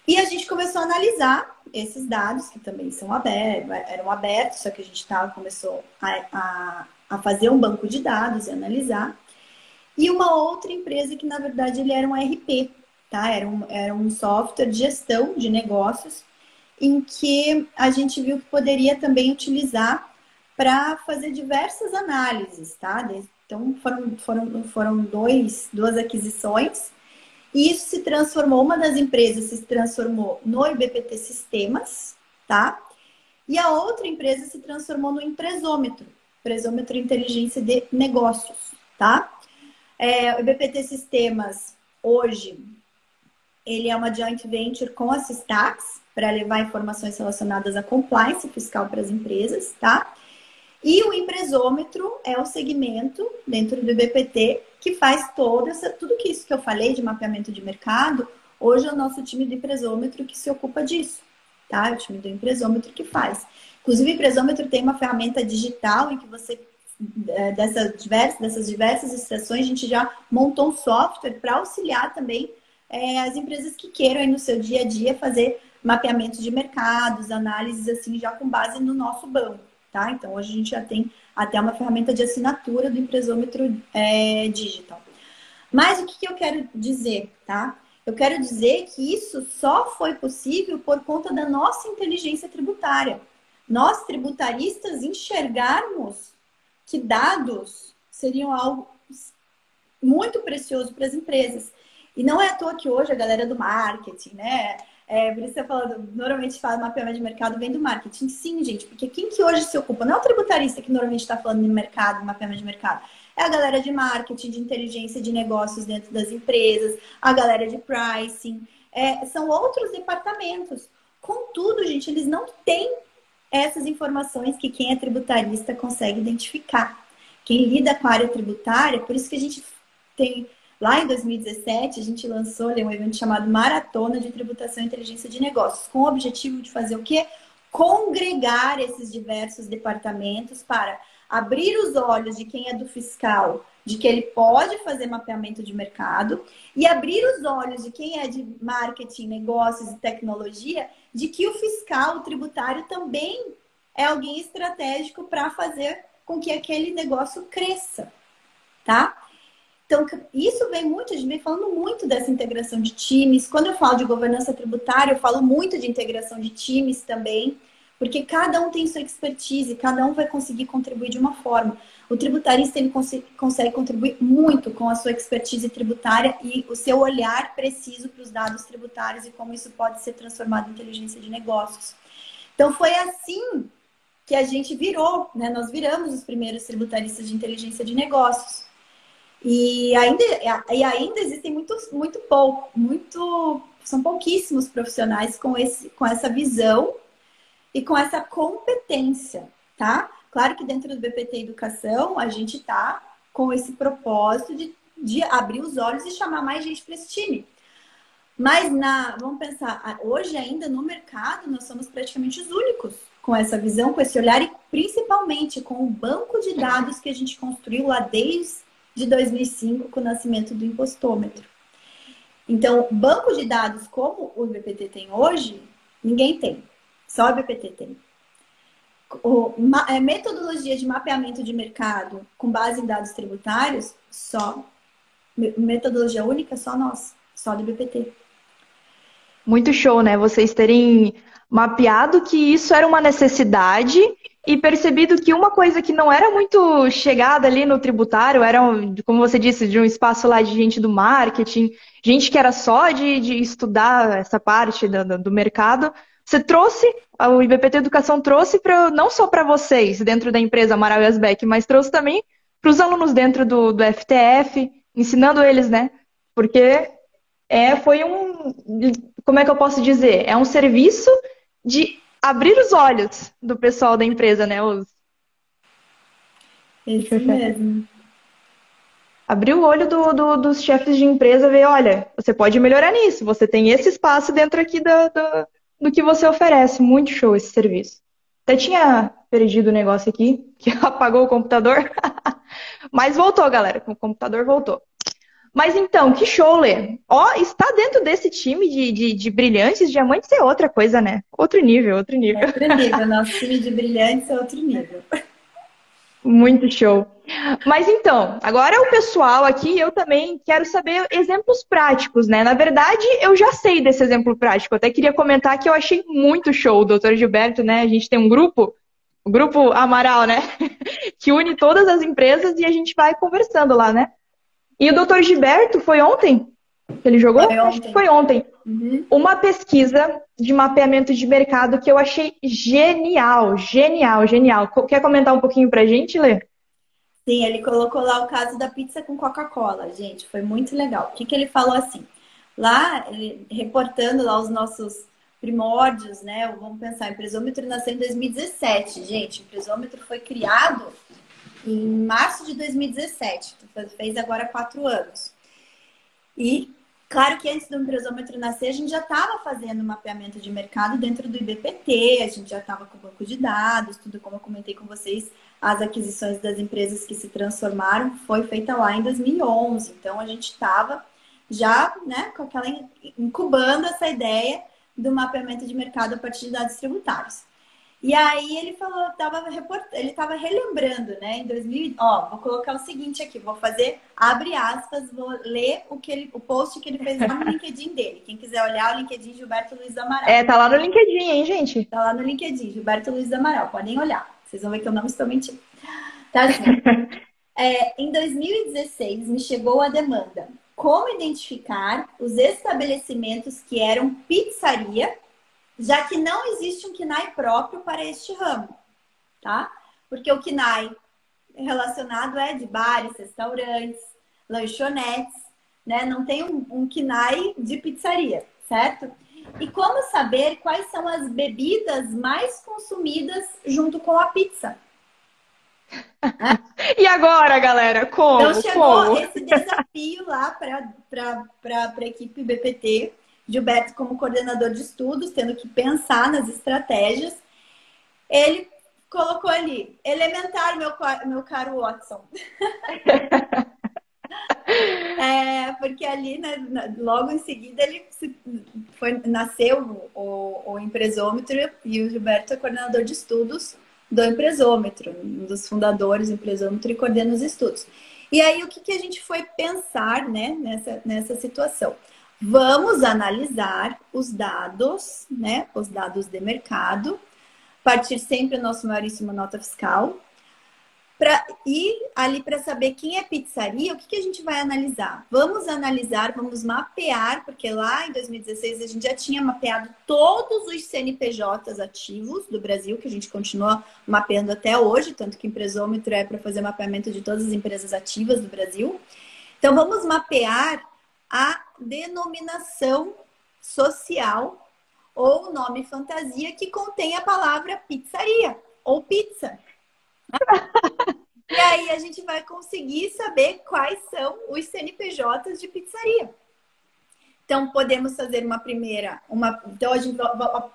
E a gente começou a analisar esses dados, que também são abertos, eram abertos, só que a gente tava, começou a, a, a fazer um banco de dados e analisar e uma outra empresa que, na verdade, ele era um RP, tá? Era um, era um software de gestão de negócios em que a gente viu que poderia também utilizar para fazer diversas análises, tá? Então, foram, foram, foram dois, duas aquisições e isso se transformou, uma das empresas se transformou no IBPT Sistemas, tá? E a outra empresa se transformou no Empresômetro, Empresômetro Inteligência de Negócios, tá? É, o IBPT Sistemas, hoje, ele é uma joint venture com a Sistax, para levar informações relacionadas à compliance fiscal para as empresas, tá? E o empresômetro é o segmento dentro do BPT que faz toda essa, tudo que isso que eu falei de mapeamento de mercado, hoje é o nosso time do empresômetro que se ocupa disso, tá? É o time do empresômetro que faz. Inclusive, o empresômetro tem uma ferramenta digital em que você é, dessas diversas, dessas diversas extrações, a gente já montou um software para auxiliar também é, as empresas que queiram aí no seu dia a dia fazer mapeamento de mercados, análises assim, já com base no nosso banco, tá? Então hoje a gente já tem até uma ferramenta de assinatura do empresômetro é, digital. Mas o que, que eu quero dizer, tá? Eu quero dizer que isso só foi possível por conta da nossa inteligência tributária. Nós, tributaristas, enxergarmos que dados seriam algo muito precioso para as empresas. E não é à toa que hoje a galera do marketing, né? É, por isso você falando, normalmente fala mapeamento de mercado vem do marketing. Sim, gente, porque quem que hoje se ocupa? Não é o tributarista que normalmente está falando de mercado, mapeamento de mercado. É a galera de marketing, de inteligência de negócios dentro das empresas, a galera de pricing. É, são outros departamentos. Contudo, gente, eles não têm essas informações que quem é tributarista consegue identificar. Quem lida com a área tributária, por isso que a gente tem Lá em 2017, a gente lançou um evento chamado Maratona de Tributação e Inteligência de Negócios, com o objetivo de fazer o quê? Congregar esses diversos departamentos para abrir os olhos de quem é do fiscal, de que ele pode fazer mapeamento de mercado, e abrir os olhos de quem é de marketing, negócios e tecnologia, de que o fiscal, o tributário, também é alguém estratégico para fazer com que aquele negócio cresça, tá? Então, isso vem muito, a gente vem falando muito dessa integração de times. Quando eu falo de governança tributária, eu falo muito de integração de times também, porque cada um tem sua expertise, cada um vai conseguir contribuir de uma forma. O tributarista ele cons consegue contribuir muito com a sua expertise tributária e o seu olhar preciso para os dados tributários e como isso pode ser transformado em inteligência de negócios. Então, foi assim que a gente virou, né? Nós viramos os primeiros tributaristas de inteligência de negócios. E ainda, e ainda existem muito, muito pouco, muito, são pouquíssimos profissionais com, esse, com essa visão e com essa competência, tá? Claro que dentro do BPT Educação a gente tá com esse propósito de, de abrir os olhos e chamar mais gente para esse time. Mas na, vamos pensar, hoje ainda no mercado nós somos praticamente os únicos com essa visão, com esse olhar e principalmente com o banco de dados que a gente construiu lá desde de 2005, com o nascimento do impostômetro. Então, banco de dados como o BPT tem hoje, ninguém tem. Só o BPT tem. O, ma, é, metodologia de mapeamento de mercado com base em dados tributários, só. Metodologia única, só nós. Só do BPT.
Muito show, né? Vocês terem mapeado que isso era uma necessidade e percebido que uma coisa que não era muito chegada ali no tributário era, como você disse, de um espaço lá de gente do marketing, gente que era só de, de estudar essa parte do, do mercado. Você trouxe, o IBPT Educação trouxe pra, não só para vocês dentro da empresa Amaral e mas trouxe também para os alunos dentro do, do FTF, ensinando eles, né? Porque é, foi um, como é que eu posso dizer? É um serviço de abrir os olhos do pessoal da empresa, né? Os...
Isso mesmo.
Abrir o olho do, do, dos chefes de empresa, ver, olha, você pode melhorar nisso, você tem esse espaço dentro aqui do, do, do que você oferece. Muito show esse serviço. Até tinha perdido o negócio aqui, que apagou o computador. Mas voltou, galera. O computador voltou. Mas então, que show, Lê. Ó, está dentro desse time de, de, de, brilhantes, diamantes é outra coisa, né? Outro nível, outro nível.
É outro nível, nosso time de brilhantes é outro nível.
Muito show. Mas então, agora o pessoal aqui, eu também quero saber exemplos práticos, né? Na verdade, eu já sei desse exemplo prático. Eu até queria comentar que eu achei muito show o doutor Gilberto, né? A gente tem um grupo, o grupo Amaral, né? que une todas as empresas e a gente vai conversando lá, né? E o doutor Gilberto foi ontem? Que ele jogou?
Foi ontem.
foi ontem. Uhum. Uma pesquisa de mapeamento de mercado que eu achei genial, genial, genial. Quer comentar um pouquinho pra gente, Lê?
Sim, ele colocou lá o caso da pizza com Coca-Cola, gente. Foi muito legal. O que, que ele falou assim? Lá, reportando lá os nossos primórdios, né? Vamos pensar, o empresômetro nasceu em 2017, gente. O empresômetro foi criado em março de 2017, fez agora quatro anos. E claro que antes do empresômetro nascer, a gente já estava fazendo mapeamento de mercado dentro do IBPT, a gente já estava com o banco de dados, tudo como eu comentei com vocês, as aquisições das empresas que se transformaram foi feita lá em 2011. Então a gente estava já, né, com aquela incubando essa ideia do mapeamento de mercado a partir de dados tributários. E aí ele falou, tava report... ele estava relembrando, né? Em 2000, ó, vou colocar o seguinte aqui, vou fazer, abre aspas, vou ler o que ele, o post que ele fez lá no LinkedIn dele. Quem quiser olhar o LinkedIn Gilberto Luiz Amaral.
É, tá lá no LinkedIn, hein, gente?
Tá lá no LinkedIn, Gilberto Luiz Amaral, podem olhar. Vocês vão ver que eu não estou mentindo. Tá assim. é, em 2016 me chegou a demanda. Como identificar os estabelecimentos que eram pizzaria já que não existe um KNAI próprio para este ramo, tá? Porque o KNAI relacionado é de bares, restaurantes, lanchonetes, né? Não tem um, um KNAI de pizzaria, certo? E como saber quais são as bebidas mais consumidas junto com a pizza?
e agora, galera, como?
Então chegou
como?
esse desafio lá para a equipe BPT Gilberto, como coordenador de estudos, tendo que pensar nas estratégias, ele colocou ali, elementar, meu, meu caro Watson. é, porque ali, né, logo em seguida, ele foi, nasceu o, o empresômetro e o Gilberto é coordenador de estudos do empresômetro, um dos fundadores do empresômetro e coordena os estudos. E aí, o que, que a gente foi pensar né, nessa, nessa situação? Vamos analisar os dados, né? Os dados de mercado, partir sempre do nosso maiorissimo nota fiscal, para ir ali para saber quem é pizzaria, o que, que a gente vai analisar? Vamos analisar, vamos mapear, porque lá em 2016 a gente já tinha mapeado todos os CNPJs ativos do Brasil, que a gente continua mapeando até hoje, tanto que o empresômetro é para fazer mapeamento de todas as empresas ativas do Brasil. Então vamos mapear a denominação social ou nome fantasia que contém a palavra pizzaria ou pizza. e aí a gente vai conseguir saber quais são os CNPJs de pizzaria. Então podemos fazer uma primeira, uma, então a, gente,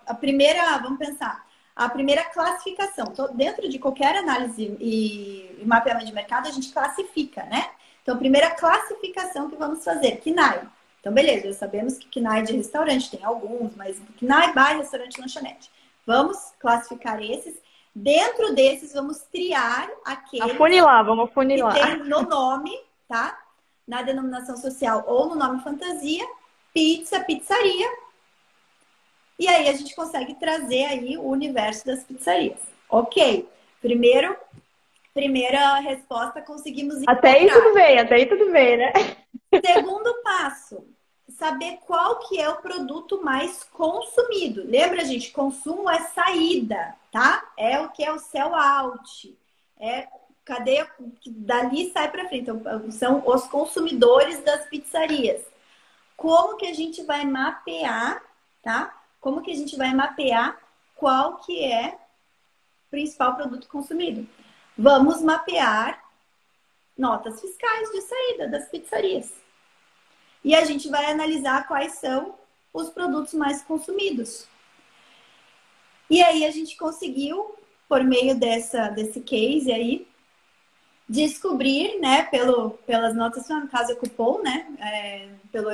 a primeira, vamos pensar, a primeira classificação. Então, dentro de qualquer análise e, mapeamento de mercado, a gente classifica, né? Então, primeira classificação que vamos fazer, KNAI. Então, beleza, já sabemos que KNAI de restaurante tem alguns, mas KNAI bar, restaurante, lanchonete. Vamos classificar esses. Dentro desses, vamos triar aqueles
afunilar, vamos afunilar.
que tem no nome, tá? Na denominação social ou no nome fantasia, pizza, pizzaria. E aí a gente consegue trazer aí o universo das pizzarias. Ok. Primeiro, Primeira resposta, conseguimos
encontrar. Até aí tudo bem, até aí tudo bem, né?
Segundo passo, saber qual que é o produto mais consumido. Lembra, gente, consumo é saída, tá? É o que é o sell out. É cadeia que dali sai para frente. Então, são os consumidores das pizzarias. Como que a gente vai mapear, tá? Como que a gente vai mapear qual que é o principal produto consumido? Vamos mapear notas fiscais de saída das pizzarias. E a gente vai analisar quais são os produtos mais consumidos. E aí a gente conseguiu, por meio dessa, desse case aí, descobrir, né, pelo, pelas notas, no caso é cupom, né, é, pelo,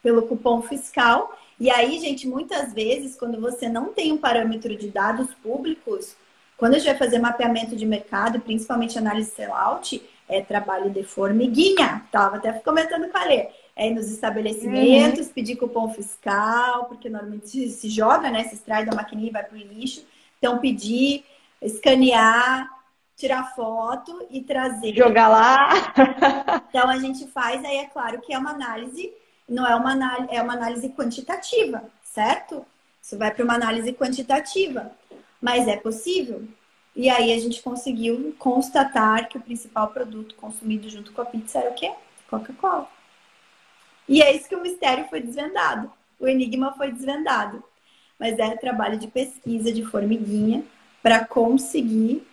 pelo cupom fiscal. E aí, gente, muitas vezes, quando você não tem um parâmetro de dados públicos, quando a gente vai fazer mapeamento de mercado, principalmente análise sellout, é trabalho de formiguinha. Tava até comentando com a Lê. É ir nos estabelecimentos, uhum. pedir cupom fiscal, porque normalmente se, joga, né? Se extrai da maquininha e vai pro lixo. Então, pedir, escanear, tirar foto e trazer.
Jogar lá.
então, a gente faz, aí é claro que é uma análise, não é uma análise, é uma análise quantitativa, certo? Isso vai para uma análise quantitativa mas é possível. E aí a gente conseguiu constatar que o principal produto consumido junto com a pizza era o quê? Coca-Cola. E é isso que o mistério foi desvendado. O enigma foi desvendado. mas é trabalho de pesquisa de formiguinha para conseguir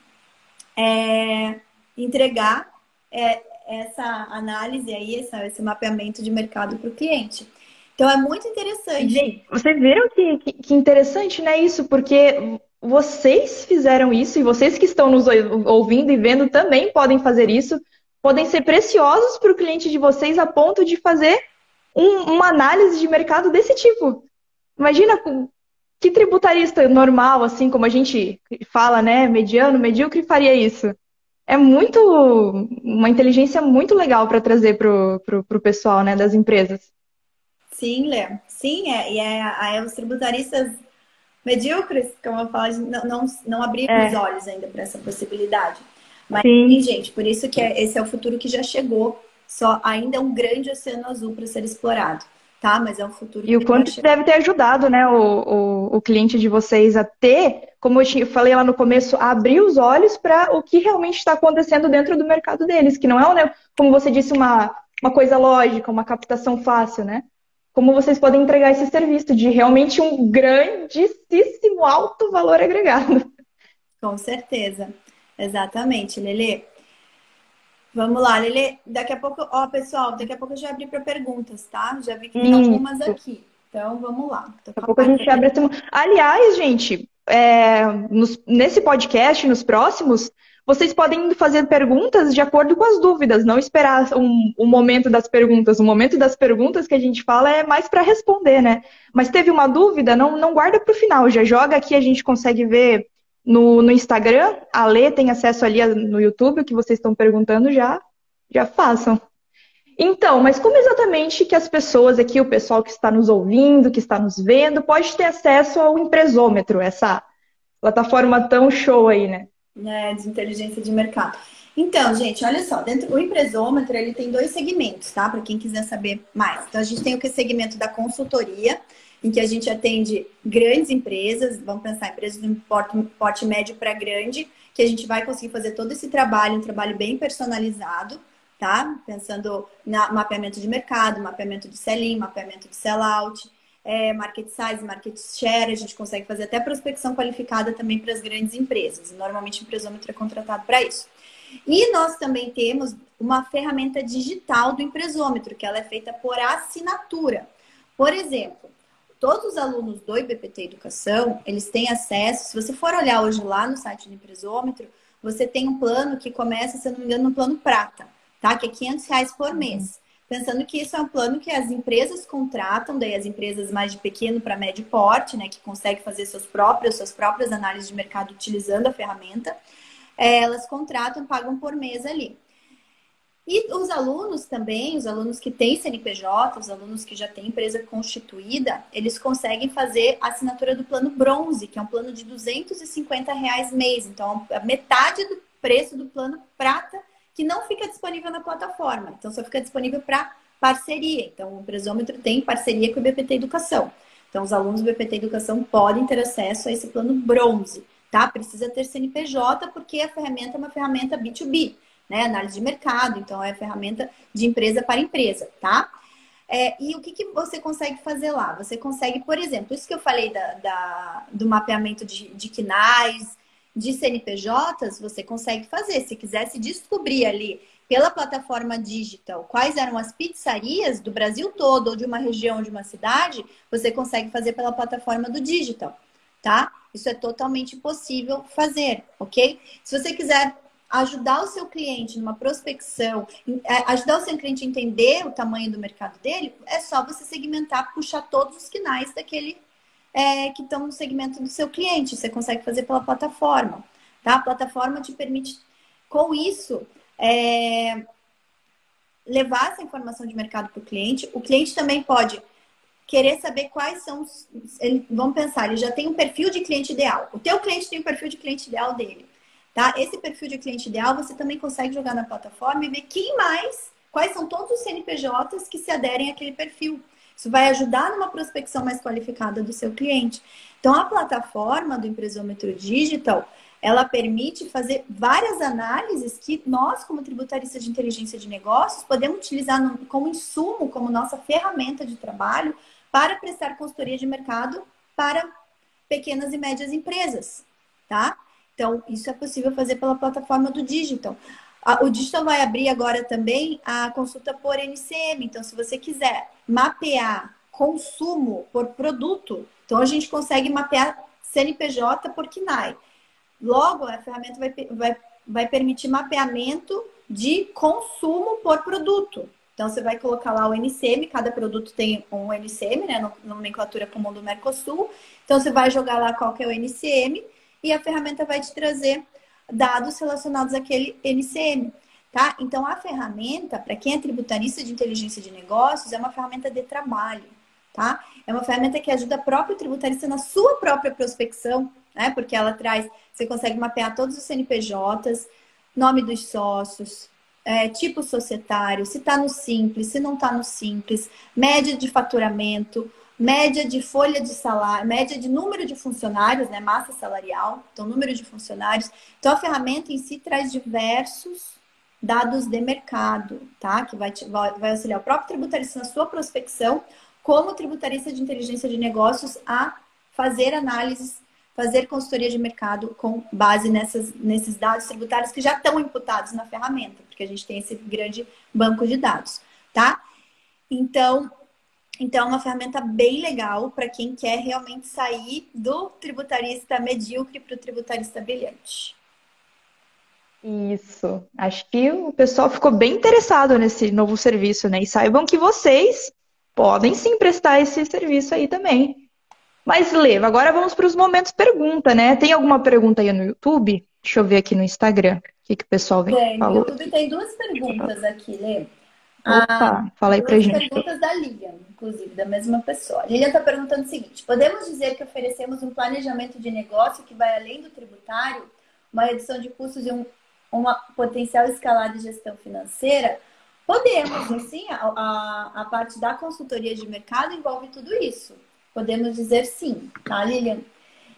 é, entregar é, essa análise aí, essa, esse mapeamento de mercado para o cliente. Então é muito interessante.
Gente, vocês viram que, que, que interessante, né, isso? Porque vocês fizeram isso e vocês que estão nos ouvindo e vendo também podem fazer isso, podem ser preciosos para o cliente de vocês a ponto de fazer um, uma análise de mercado desse tipo. Imagina que tributarista normal, assim como a gente fala, né, mediano, medíocre, faria isso. É muito uma inteligência muito legal para trazer para o pessoal, né, das empresas.
Sim, Léo. Sim, é, e é, é, os tributaristas medíocres, como eu falo, não, não, não abriram é. os olhos ainda para essa possibilidade. Mas, sim. gente, por isso que é, esse é o futuro que já chegou. Só ainda é um grande oceano azul para ser explorado, tá? Mas é um futuro.
E o quanto deve ter ajudado, né, o, o, o, cliente de vocês a ter, como eu falei lá no começo, a abrir os olhos para o que realmente está acontecendo dentro do mercado deles, que não é, né, como você disse, uma, uma coisa lógica, uma captação fácil, né? Como vocês podem entregar esse serviço de realmente um grandíssimo alto valor agregado.
Com certeza. Exatamente, Lele. Vamos lá, Lele. Daqui a pouco, ó, pessoal, daqui a pouco eu já abri para perguntas, tá? Já vi que tem Isso. algumas aqui. Então, vamos lá.
Daqui a pouco a gente abre. Aliás, gente, é, nos, nesse podcast, nos próximos, vocês podem fazer perguntas de acordo com as dúvidas, não esperar um, um momento das perguntas. O momento das perguntas que a gente fala é mais para responder, né? Mas teve uma dúvida, não, não guarda para o final, já joga aqui, a gente consegue ver no, no Instagram. A Lê tem acesso ali no YouTube, o que vocês estão perguntando já, já façam. Então, mas como exatamente que as pessoas aqui, o pessoal que está nos ouvindo, que está nos vendo, pode ter acesso ao empresômetro, essa plataforma tão show aí, né?
Né, de inteligência de mercado. Então, gente, olha só, dentro o empresômetro ele tem dois segmentos, tá? Para quem quiser saber mais. Então, a gente tem o que é segmento da consultoria, em que a gente atende grandes empresas, vamos pensar empresas de porte, porte médio para grande, que a gente vai conseguir fazer todo esse trabalho, um trabalho bem personalizado, tá? Pensando no mapeamento de mercado, mapeamento de sell-in, mapeamento de sell-out, é, market size, market share, a gente consegue fazer até prospecção qualificada também para as grandes empresas. Normalmente o empresômetro é contratado para isso. E nós também temos uma ferramenta digital do empresômetro, que ela é feita por assinatura. Por exemplo, todos os alunos do IBPT Educação, eles têm acesso, se você for olhar hoje lá no site do empresômetro, você tem um plano que começa, se eu não me engano, no plano prata, tá? Que é 500 reais por mês. Pensando que isso é um plano que as empresas contratam, daí as empresas mais de pequeno para médio porte, né, que conseguem fazer seus próprios, suas próprias análises de mercado utilizando a ferramenta, é, elas contratam, pagam por mês ali. E os alunos também, os alunos que têm CNPJ, os alunos que já têm empresa constituída, eles conseguem fazer a assinatura do plano bronze, que é um plano de 250 reais mês. Então, a metade do preço do plano prata que não fica disponível na plataforma. Então, só fica disponível para parceria. Então, o Presômetro tem parceria com o BPT Educação. Então, os alunos do BPT Educação podem ter acesso a esse plano bronze, tá? Precisa ter CNPJ, porque a ferramenta é uma ferramenta B2B, né? Análise de mercado, então é ferramenta de empresa para empresa, tá? É, e o que, que você consegue fazer lá? Você consegue, por exemplo, isso que eu falei da, da do mapeamento de, de KNAIs, de CNPJs, você consegue fazer. Se quisesse descobrir ali pela plataforma digital quais eram as pizzarias do Brasil todo ou de uma região, de uma cidade, você consegue fazer pela plataforma do digital, tá? Isso é totalmente possível fazer, ok? Se você quiser ajudar o seu cliente numa prospecção, é, ajudar o seu cliente a entender o tamanho do mercado dele, é só você segmentar, puxar todos os canais daquele é, que estão no segmento do seu cliente. Você consegue fazer pela plataforma. Tá? A plataforma te permite, com isso, é, levar essa informação de mercado para o cliente. O cliente também pode querer saber quais são os. Ele, vamos pensar, ele já tem um perfil de cliente ideal. O teu cliente tem um perfil de cliente ideal dele. Tá? Esse perfil de cliente ideal você também consegue jogar na plataforma e ver quem mais, quais são todos os CNPJs que se aderem àquele perfil. Isso vai ajudar numa prospecção mais qualificada do seu cliente. Então, a plataforma do Empresômetro Digital, ela permite fazer várias análises que nós, como tributaristas de inteligência de negócios, podemos utilizar como insumo, como nossa ferramenta de trabalho para prestar consultoria de mercado para pequenas e médias empresas, tá? Então, isso é possível fazer pela plataforma do Digital. O Digital vai abrir agora também a consulta por NCM. Então, se você quiser mapear consumo por produto, então a gente consegue mapear CNPJ por KNAI. Logo, a ferramenta vai, vai, vai permitir mapeamento de consumo por produto. Então, você vai colocar lá o NCM, cada produto tem um NCM, né, nomenclatura comum do Mercosul. Então, você vai jogar lá qual que é o NCM e a ferramenta vai te trazer dados relacionados àquele NCM. Tá? Então, a ferramenta, para quem é tributarista de inteligência de negócios, é uma ferramenta de trabalho. Tá? É uma ferramenta que ajuda a próprio tributarista na sua própria prospecção, né? porque ela traz, você consegue mapear todos os CNPJs, nome dos sócios, é, tipo societário, se está no simples, se não está no simples, média de faturamento, média de folha de salário, média de número de funcionários, né, massa salarial, então número de funcionários. Então a ferramenta em si traz diversos dados de mercado, tá? Que vai, te, vai, vai auxiliar o próprio tributarista na sua prospecção, como tributarista de inteligência de negócios a fazer análises, fazer consultoria de mercado com base nessas, nesses dados tributários que já estão imputados na ferramenta, porque a gente tem esse grande banco de dados, tá? Então, então, é uma ferramenta bem legal para quem quer realmente sair do tributarista medíocre para o tributarista brilhante.
Isso. Acho que o pessoal ficou bem interessado nesse novo serviço, né? E saibam que vocês podem sim prestar esse serviço aí também. Mas, Leva, agora vamos para os momentos pergunta, né? Tem alguma pergunta aí no YouTube? Deixa eu ver aqui no Instagram. O que, que o pessoal vem
tem,
falou?
No YouTube tem duas perguntas aqui, Lê.
Opa, ah, fala aí pra gente.
perguntas da Lilian, inclusive, da mesma pessoa. A Lilian está perguntando o seguinte: podemos dizer que oferecemos um planejamento de negócio que vai além do tributário, uma redução de custos e um, uma potencial escalada de gestão financeira? Podemos, assim, a, a, a parte da consultoria de mercado envolve tudo isso. Podemos dizer sim, tá, Lilian?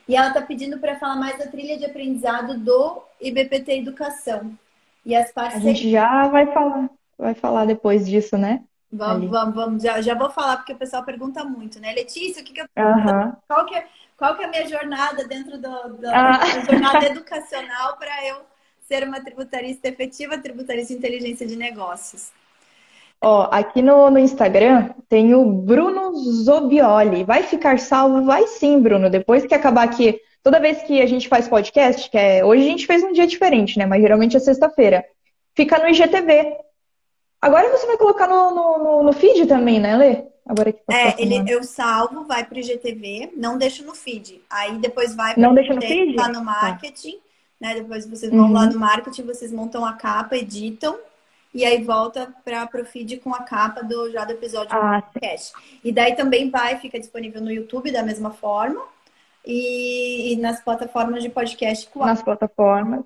E ela está pedindo para falar mais da trilha de aprendizado do IBPT Educação. E as parcerias.
A gente já vai falar vai falar depois disso, né?
Vamos, vamos, vamos. Já, já vou falar, porque o pessoal pergunta muito, né? Letícia, o que, que eu.
Uhum.
Qual, que é, qual que é a minha jornada dentro do, do ah. da jornada educacional para eu ser uma tributarista efetiva, tributarista de inteligência de negócios?
Ó, aqui no, no Instagram tem o Bruno Zobioli. Vai ficar salvo? Vai sim, Bruno. Depois que acabar aqui, toda vez que a gente faz podcast, que é hoje a gente fez um dia diferente, né? Mas geralmente é sexta-feira. Fica no IGTV. Agora você vai colocar no, no, no feed também, né, Lê? Agora
que é, ele, eu salvo, vai para o IGTV, não deixo no feed. Aí depois vai
para
lá no tá. marketing, tá. né? Depois vocês vão uhum. lá no marketing, vocês montam a capa, editam e aí volta para o feed com a capa do já do episódio ah, do podcast. E daí também vai, fica disponível no YouTube da mesma forma e, e nas plataformas de podcast.
Nas plataformas.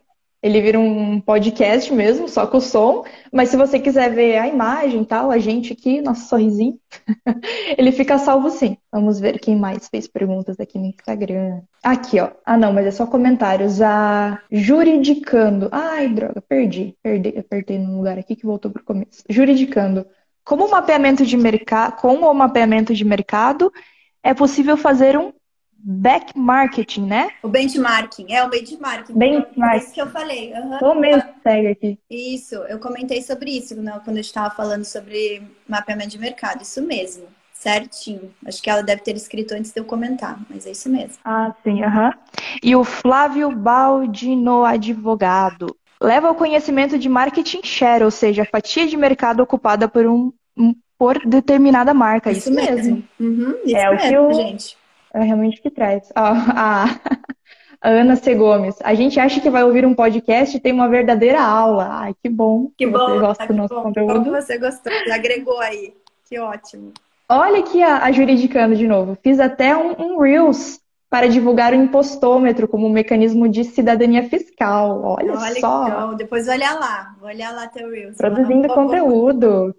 Ele vira um podcast mesmo, só com o som. Mas se você quiser ver a imagem e tal, a gente aqui, nosso sorrisinho, ele fica salvo sim. Vamos ver quem mais fez perguntas aqui no Instagram. Aqui, ó. Ah, não, mas é só comentários. A Juridicando. Ai, droga, perdi. Perdi, apertei num lugar aqui que voltou pro começo. Juridicando. Como o mapeamento de mercado, com o mapeamento de mercado, é possível fazer um back marketing, né?
O benchmarking, é o benchmarking.
Benchmarking. É
isso que eu falei. Uhum.
Tô mesmo segue aqui.
Isso, eu comentei sobre isso né, quando eu estava falando sobre mapeamento de mercado. Isso mesmo, certinho. Acho que ela deve ter escrito antes de eu comentar, mas é isso mesmo.
Ah, sim, aham. Uhum. E o Flávio Baldino, advogado, leva ao conhecimento de marketing share, ou seja, a fatia de mercado ocupada por um, um por determinada marca. Isso, isso mesmo. mesmo.
Uhum, isso é mesmo, o que eu... gente
é realmente que traz. a, a Ana C. Gomes. A gente acha que vai ouvir um podcast e tem uma verdadeira aula. Ai, que bom
que, que bom,
você gosta do nosso
bom,
conteúdo.
Como você gostou, agregou aí. Que ótimo.
Olha aqui a, a Juridicando de novo. Fiz até um, um Reels para divulgar o impostômetro como um mecanismo de cidadania fiscal. Olha, Olha só.
Depois olha lá, vou olhar lá teu Reels.
Produzindo vou, conteúdo.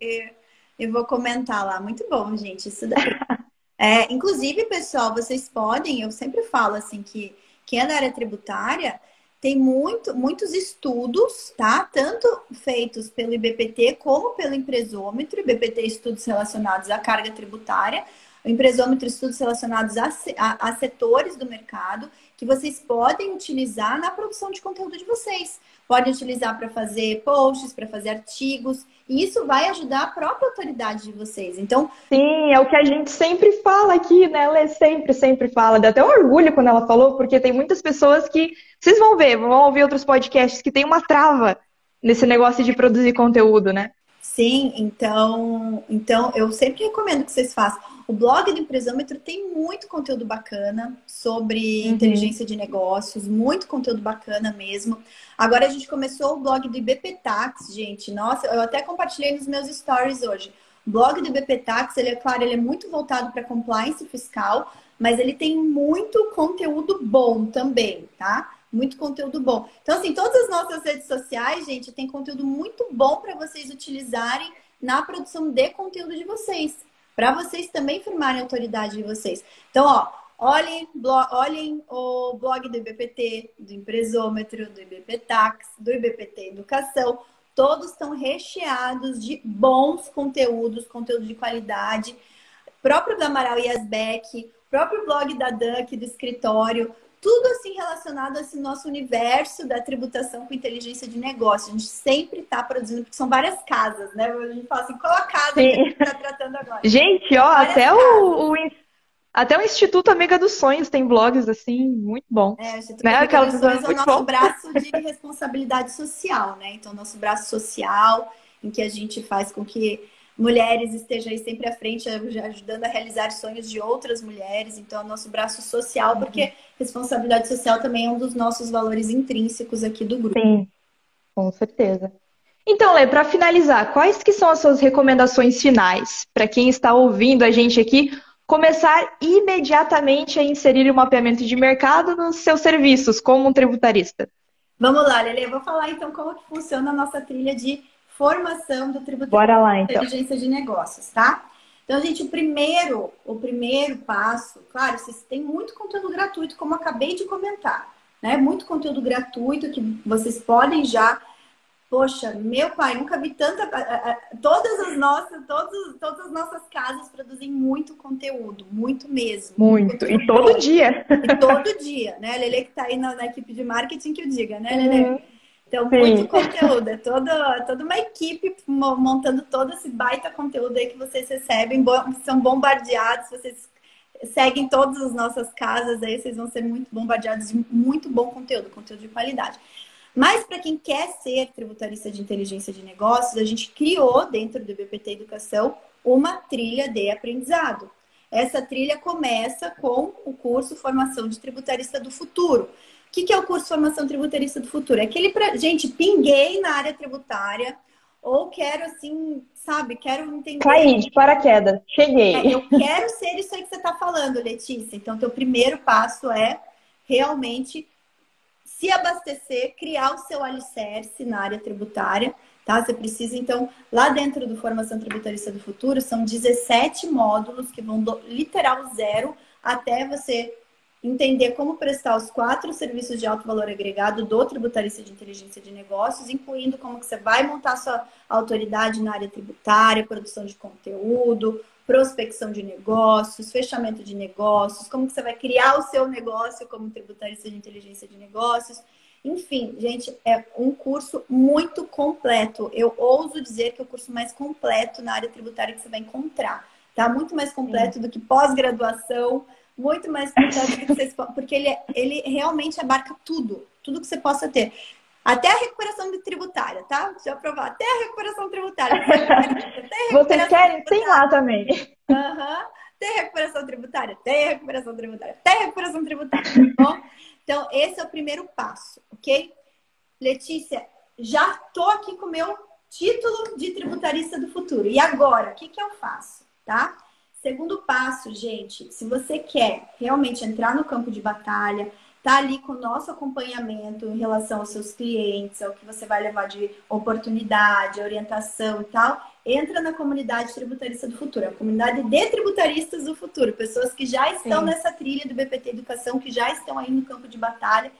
Eu vou comentar lá. Muito bom, gente. Isso daí. É, inclusive, pessoal, vocês podem, eu sempre falo assim que quem é da área tributária tem muito, muitos estudos, tá? Tanto feitos pelo IBPT como pelo empresômetro, IBPT estudos relacionados à carga tributária. empresômetro estudos relacionados a, a, a setores do mercado que vocês podem utilizar na produção de conteúdo de vocês. Podem utilizar para fazer posts, para fazer artigos, e isso vai ajudar a própria autoridade de vocês. Então,
sim, é o que a gente sempre fala aqui, né? Ela sempre, sempre fala. Deu até um orgulho quando ela falou, porque tem muitas pessoas que vocês vão ver, vão ouvir outros podcasts que tem uma trava nesse negócio de produzir conteúdo, né?
Sim, então, então eu sempre recomendo que vocês façam. O blog do Empresômetro tem muito conteúdo bacana sobre uhum. inteligência de negócios, muito conteúdo bacana mesmo. Agora a gente começou o blog do IBP Tax, gente. Nossa, eu até compartilhei nos meus stories hoje. O blog do IBP Tax, ele é claro, ele é muito voltado para compliance fiscal, mas ele tem muito conteúdo bom também, tá? Muito conteúdo bom. Então, assim, todas as nossas redes sociais, gente, tem conteúdo muito bom para vocês utilizarem na produção de conteúdo de vocês. Para vocês também firmarem a autoridade de vocês. Então, ó, olhem, olhem o blog do IBPT, do Empresômetro, do IBP Tax, do IBPT Educação. Todos estão recheados de bons conteúdos, conteúdo de qualidade. Próprio da Amaral Yasbeck, próprio blog da Duck, do escritório, tudo assim relacionado a esse nosso universo da tributação com inteligência de negócio. A gente sempre está produzindo, porque são várias casas, né? A gente fala assim, qual a casa Sim. que a gente está tratando agora?
Gente, ó, até o, o, até o Instituto Amiga dos Sonhos tem blogs assim, muito bom.
É, o Instituto né? Amiga dos Sonhos é o nosso bom. braço de responsabilidade social, né? Então, nosso braço social, em que a gente faz com que mulheres esteja aí sempre à frente, ajudando a realizar sonhos de outras mulheres. Então, é o nosso braço social, uhum. porque responsabilidade social também é um dos nossos valores intrínsecos aqui do grupo.
Sim, com certeza. Então, Lê, para finalizar, quais que são as suas recomendações finais para quem está ouvindo a gente aqui começar imediatamente a inserir o mapeamento de mercado nos seus serviços como um tributarista?
Vamos lá, Lele, eu vou falar então como que funciona a nossa trilha de formação do tributário
Bora lá, então.
inteligência de negócios, tá? Então, gente, o primeiro, o primeiro passo, claro, vocês têm muito conteúdo gratuito, como acabei de comentar, né? Muito conteúdo gratuito que vocês podem já Poxa, meu pai, nunca vi tanta. Todas as nossas, todos, todas as nossas casas produzem muito conteúdo, muito mesmo.
Muito, muito e todo dia.
E todo dia, né? Lele que tá aí na, na, equipe de marketing que eu diga, né, Lele? Uhum. Então, Sim. muito conteúdo. É toda, toda uma equipe montando todo esse baita conteúdo aí que vocês recebem, são bombardeados, vocês seguem todas as nossas casas aí, vocês vão ser muito bombardeados de muito bom conteúdo, conteúdo de qualidade. Mas para quem quer ser tributarista de inteligência de negócios, a gente criou dentro do BPT Educação uma trilha de aprendizado. Essa trilha começa com o curso Formação de Tributarista do Futuro que, que é o curso Formação Tributarista do Futuro? É aquele pra. Gente, pinguei na área tributária, ou quero, assim, sabe, quero entender.
Caí de paraquedas, cheguei.
É, eu quero ser isso aí que você está falando, Letícia. Então, teu primeiro passo é realmente se abastecer, criar o seu alicerce na área tributária. Tá? Você precisa, então, lá dentro do Formação Tributarista do Futuro, são 17 módulos que vão do literal zero até você entender como prestar os quatro serviços de alto valor agregado do tributarista de inteligência de negócios, incluindo como que você vai montar sua autoridade na área tributária, produção de conteúdo, prospecção de negócios, fechamento de negócios, como que você vai criar o seu negócio como tributarista de inteligência de negócios. Enfim, gente, é um curso muito completo. Eu ouso dizer que é o curso mais completo na área tributária que você vai encontrar. Tá muito mais completo Sim. do que pós-graduação, muito mais completo do que vocês porque ele, é, ele realmente abarca tudo, tudo que você possa ter. Até a recuperação tributária, tá? Deixa eu provar. Até a recuperação tributária.
Vocês querem? Tem lá também.
Uhum. Tem recuperação tributária? Tem recuperação tributária. Tem recuperação tributária. Tá bom? Então, esse é o primeiro passo, ok? Letícia, já tô aqui com o meu título de tributarista do futuro. E agora, o que, que eu faço? Tá? Segundo passo, gente, se você quer realmente entrar no campo de batalha, tá ali com o nosso acompanhamento em relação aos seus clientes, ao que você vai levar de oportunidade, orientação e tal, entra na comunidade tributarista do futuro, a comunidade de tributaristas do futuro, pessoas que já estão Sim. nessa trilha do BPT Educação, que já estão aí no campo de batalha,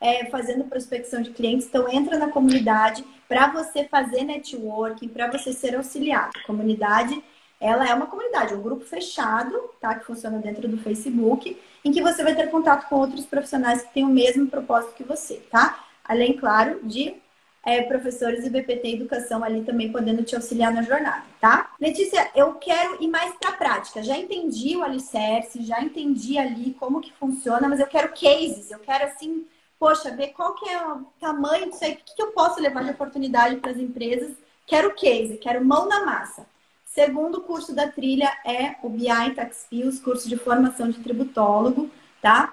é, fazendo prospecção de clientes. Então, entra na comunidade para você fazer networking, para você ser auxiliado. Comunidade ela é uma comunidade, um grupo fechado, tá? Que funciona dentro do Facebook, em que você vai ter contato com outros profissionais que têm o mesmo propósito que você, tá? Além, claro, de é, professores e BPT Educação ali também podendo te auxiliar na jornada, tá? Letícia, eu quero ir mais para a prática. Já entendi o alicerce, já entendi ali como que funciona, mas eu quero cases, eu quero assim, poxa, ver qual que é o tamanho disso aí, o que, que eu posso levar de oportunidade para as empresas. Quero case, quero mão na massa. Segundo curso da trilha é o BI Tax Skills, curso de formação de tributólogo, tá?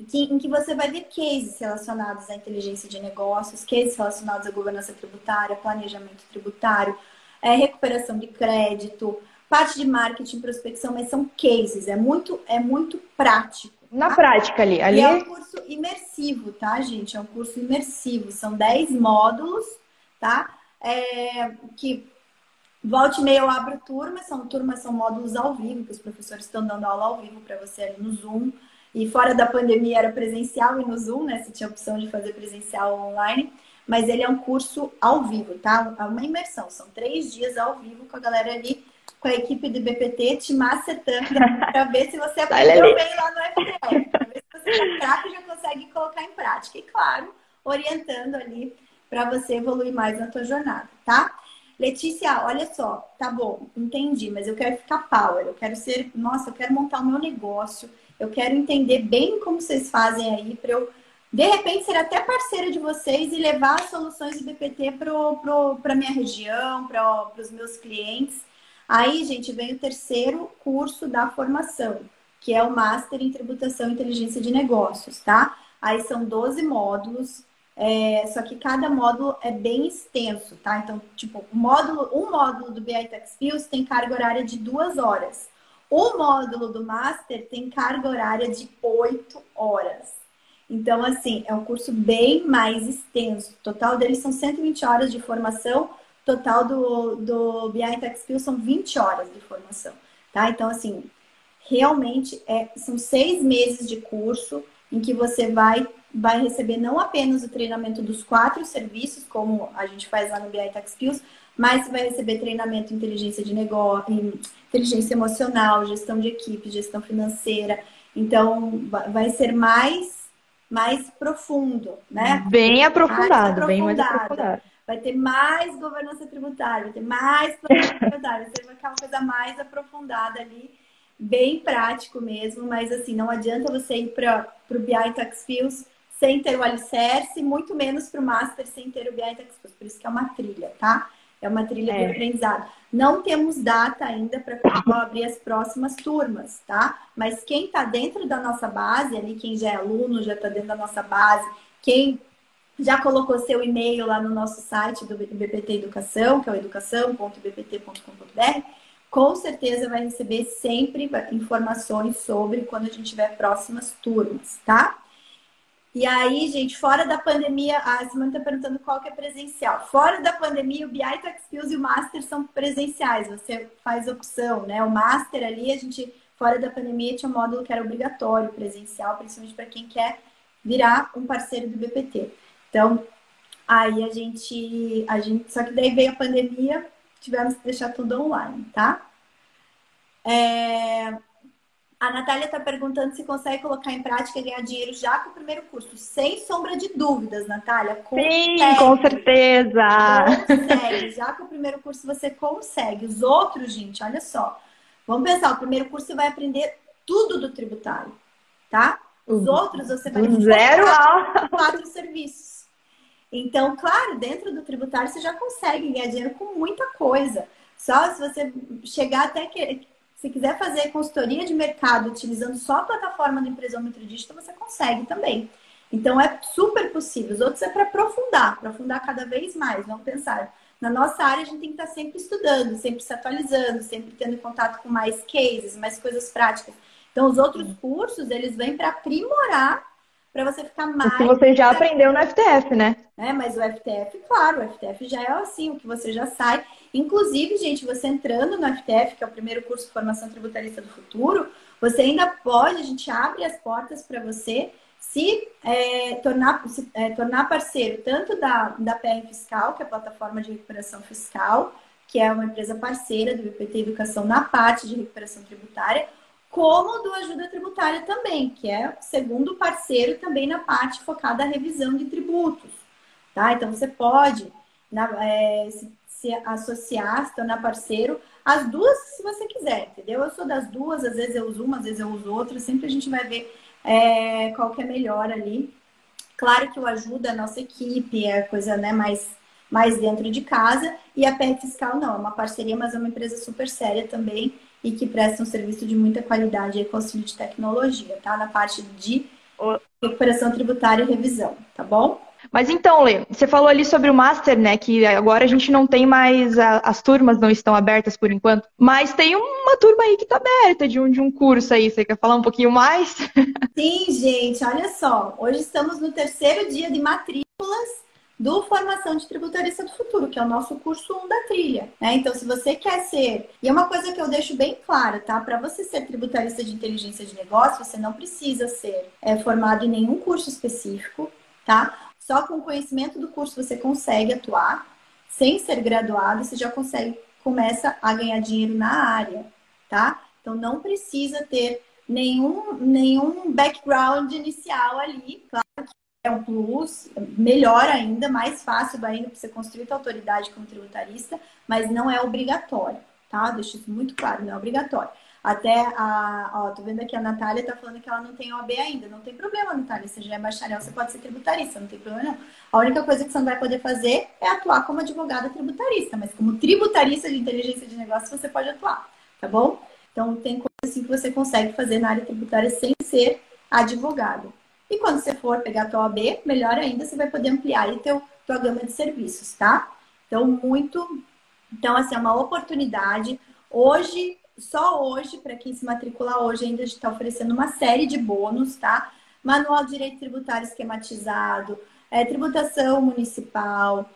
em que você vai ver cases relacionados à inteligência de negócios, cases relacionados à governança tributária, planejamento tributário, é, recuperação de crédito, parte de marketing, prospecção, mas são cases, é muito, é muito prático.
Na tá? prática ali. ali...
E é um curso imersivo, tá, gente? É um curso imersivo, são 10 módulos, tá? É, que Volte e meia eu abro turmas, são turmas, são módulos ao vivo, que os professores estão dando aula ao vivo para você ali no Zoom. E fora da pandemia era presencial e no Zoom, né? Você tinha a opção de fazer presencial online. Mas ele é um curso ao vivo, tá? É uma imersão. São três dias ao vivo com a galera ali, com a equipe do BPT, te macetando para ver se você aprendeu bem lá no FTF. Para ver se você está craque já consegue colocar em prática. E claro, orientando ali para você evoluir mais na tua jornada, tá? Letícia, olha só, tá bom, entendi, mas eu quero ficar power, eu quero ser, nossa, eu quero montar o meu negócio, eu quero entender bem como vocês fazem aí para eu, de repente, ser até parceira de vocês e levar as soluções de BPT para minha região, para os meus clientes. Aí, gente, vem o terceiro curso da formação, que é o Master em Tributação e Inteligência de Negócios, tá? Aí são 12 módulos, é, só que cada módulo é bem extenso, tá? Então, tipo, módulo, um módulo do BI Tax Skills tem carga horária de duas horas. O módulo do Master tem carga horária de 8 horas. Então, assim, é um curso bem mais extenso. O total deles são 120 horas de formação. Total do, do BI Tech Skills são 20 horas de formação, tá? Então, assim, realmente é, são seis meses de curso em que você vai, vai receber não apenas o treinamento dos quatro serviços, como a gente faz lá no BI Tech Skills, mas você vai receber treinamento em inteligência de negócio, inteligência emocional, gestão de equipe, gestão financeira. Então, vai ser mais, mais profundo, né?
Bem aprofundado, mais bem mais aprofundado.
Vai ter mais governança tributária, vai ter mais planejamento tributário, vai ficar uma coisa mais aprofundada ali, bem prático mesmo, mas assim, não adianta você ir para o BI Tax Fields sem ter o alicerce, muito menos para o Master sem ter o BI Tax Fields, por isso que é uma trilha, tá? É uma trilha é. de aprendizado. Não temos data ainda para abrir as próximas turmas, tá? Mas quem está dentro da nossa base, ali, quem já é aluno, já está dentro da nossa base, quem já colocou seu e-mail lá no nosso site do BPT Educação, que é o educação.bpt.com.br, com certeza vai receber sempre informações sobre quando a gente tiver próximas turmas, tá? E aí, gente, fora da pandemia, a Simone está perguntando qual que é presencial. Fora da pandemia, o BI Tech Skills e o Master são presenciais, você faz opção, né? O Master ali, a gente, fora da pandemia, tinha um módulo que era obrigatório, presencial, principalmente para quem quer virar um parceiro do BPT. Então, aí a gente, a gente, só que daí veio a pandemia, tivemos que deixar tudo online, tá? É, a Natália está perguntando se consegue colocar em prática e ganhar dinheiro já com o primeiro curso. Sem sombra de dúvidas, Natália.
Consegue. Sim, com certeza.
Consegue. Já com o primeiro curso você consegue. Os outros, gente, olha só. Vamos pensar, o primeiro curso você vai aprender tudo do tributário, tá? Os uhum. outros você vai
do zero
quatro serviços. Então, claro, dentro do tributário você já consegue ganhar dinheiro com muita coisa. Só se você chegar até que se quiser fazer consultoria de mercado utilizando só a plataforma do Empresômetro Digital, você consegue também. Então é super possível. Os outros é para aprofundar, aprofundar cada vez mais. Vamos pensar. Na nossa área, a gente tem que estar sempre estudando, sempre se atualizando, sempre tendo contato com mais cases, mais coisas práticas. Então, os outros cursos, eles vêm para aprimorar, para você ficar mais. O
que você já aprendeu no FTF, né?
É, mas o FTF, claro, o FTF já é assim, o que você já sai. Inclusive, gente, você entrando no FTF, que é o primeiro curso de formação tributarista do futuro, você ainda pode, a gente abre as portas para você se, é, tornar, se é, tornar parceiro tanto da, da PR Fiscal, que é a plataforma de recuperação fiscal, que é uma empresa parceira do BPT Educação na parte de recuperação tributária, como do Ajuda Tributária também, que é segundo parceiro também na parte focada à revisão de tributos. Tá? Então você pode na, é, se, se, associar, se tornar parceiro, as duas se você quiser, entendeu? Eu sou das duas, às vezes eu uso uma, às vezes eu uso outra, sempre a gente vai ver é, qual que é melhor ali. Claro que o Ajuda a nossa equipe, é coisa né, mais, mais dentro de casa, e a PR Fiscal não, é uma parceria, mas é uma empresa super séria também e que presta um serviço de muita qualidade e auxílio de tecnologia, tá? Na parte de recuperação tributária e revisão, tá bom?
Mas então, Lê, você falou ali sobre o Master, né? Que agora a gente não tem mais, a, as turmas não estão abertas por enquanto, mas tem uma turma aí que está aberta de um, de um curso aí. Você quer falar um pouquinho mais?
Sim, gente, olha só. Hoje estamos no terceiro dia de matrículas do Formação de Tributarista do Futuro, que é o nosso curso 1 da trilha. Né? Então, se você quer ser. E é uma coisa que eu deixo bem clara, tá? Para você ser tributarista de inteligência de negócio, você não precisa ser é, formado em nenhum curso específico, tá? Só com o conhecimento do curso você consegue atuar. Sem ser graduado, você já consegue, começa a ganhar dinheiro na área, tá? Então, não precisa ter nenhum, nenhum background inicial ali. Claro é um plus, melhor ainda, mais fácil ainda para você construir sua autoridade como tributarista, mas não é obrigatório, tá? Deixa isso muito claro, não é obrigatório. Até a, ó, tô vendo aqui a Natália tá falando que ela não tem OAB ainda. Não tem problema, Natália. Você já é bacharel, você pode ser tributarista, não tem problema não. A única coisa que você não vai poder fazer é atuar como advogada tributarista, mas como tributarista de inteligência de negócio você pode atuar, tá bom? Então tem coisa assim que você consegue fazer na área tributária sem ser advogado. E quando você for pegar a tua OAB, melhor ainda, você vai poder ampliar aí teu, tua gama de serviços, tá? Então, muito. Então, assim, é uma oportunidade. Hoje, só hoje, para quem se matricular hoje, ainda está oferecendo uma série de bônus, tá? Manual de Direito Tributário esquematizado, é, tributação municipal,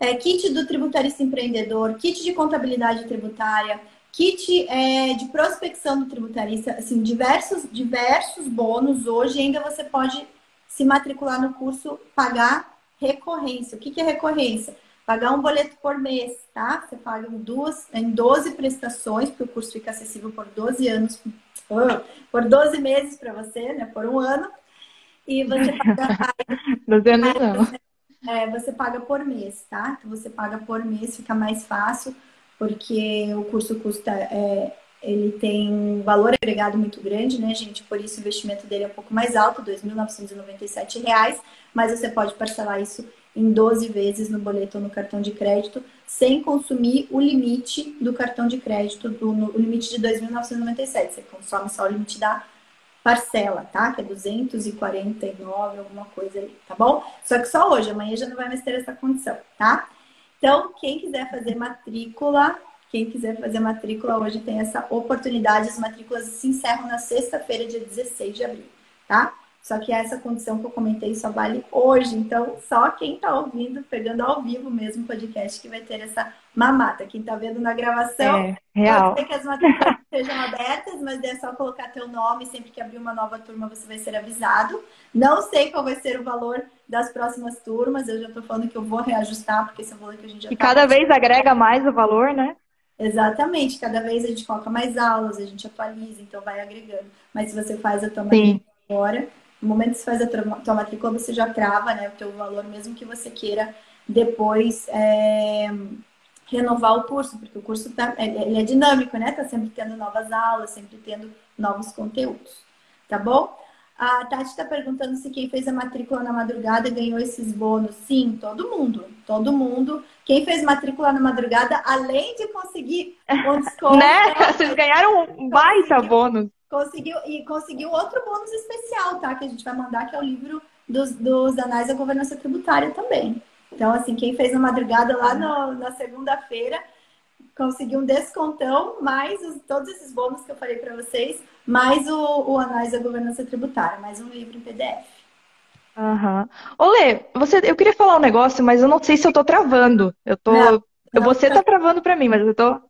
é, kit do tributarista empreendedor, kit de contabilidade tributária, kit é, de prospecção do tributarista, assim, diversos, diversos bônus. Hoje ainda você pode se matricular no curso, pagar recorrência. O que, que é recorrência? Pagar um boleto por mês, tá? Você paga em, duas, em 12 prestações, porque o curso fica acessível por 12 anos, por 12 meses para você, né? Por um ano. E você paga.
12 anos não.
É, você paga por mês, tá? Então você paga por mês, fica mais fácil porque o curso custa, é, ele tem um valor agregado muito grande, né, gente? Por isso o investimento dele é um pouco mais alto, R$ 2.997, mas você pode parcelar isso em 12 vezes no boleto ou no cartão de crédito, sem consumir o limite do cartão de crédito, do, no, o limite de 2.997. Você consome só o limite da parcela, tá? Que é 249, alguma coisa aí, tá bom? Só que só hoje, amanhã já não vai mais ter essa condição, tá? Então, quem quiser fazer matrícula, quem quiser fazer matrícula hoje tem essa oportunidade. As matrículas se encerram na sexta-feira, dia 16 de abril, tá? Só que essa condição que eu comentei só vale hoje. Então, só quem está ouvindo, pegando ao vivo mesmo o podcast, que vai ter essa mamata. Quem está vendo na gravação,
é, real.
pode ser que as matrículas sejam abertas, mas é só colocar teu nome. Sempre que abrir uma nova turma, você vai ser avisado. Não sei qual vai ser o valor das próximas turmas. Eu já estou falando que eu vou reajustar, porque esse é o valor que a gente já
E tá cada vez agrega mais o valor, né?
Exatamente, cada vez a gente coloca mais aulas, a gente atualiza, então vai agregando. Mas se você faz a tua agora, no momento que você faz a tua matrícula, você já trava né, o teu valor, mesmo que você queira depois é, renovar o curso, porque o curso tá, ele é dinâmico, né? Tá sempre tendo novas aulas, sempre tendo novos conteúdos. Tá bom? A Tati está perguntando se quem fez a matrícula na madrugada ganhou esses bônus. Sim, todo mundo. Todo mundo. Quem fez matrícula na madrugada, além de conseguir um desconto.
né? Vocês ganharam um baita bônus.
Conseguiu, e conseguiu outro bônus especial, tá? Que a gente vai mandar, que é o livro dos, dos anais da governança tributária também. Então, assim, quem fez a madrugada lá no, na segunda-feira conseguiu um descontão, mais os, todos esses bônus que eu falei para vocês, mais o, o Análise da Governança Tributária, mais um livro em PDF.
Aham. Uhum. Olê, você, eu queria falar um negócio, mas eu não sei se eu tô travando. Eu tô. Não, não, você tá travando para mim, mas eu tô.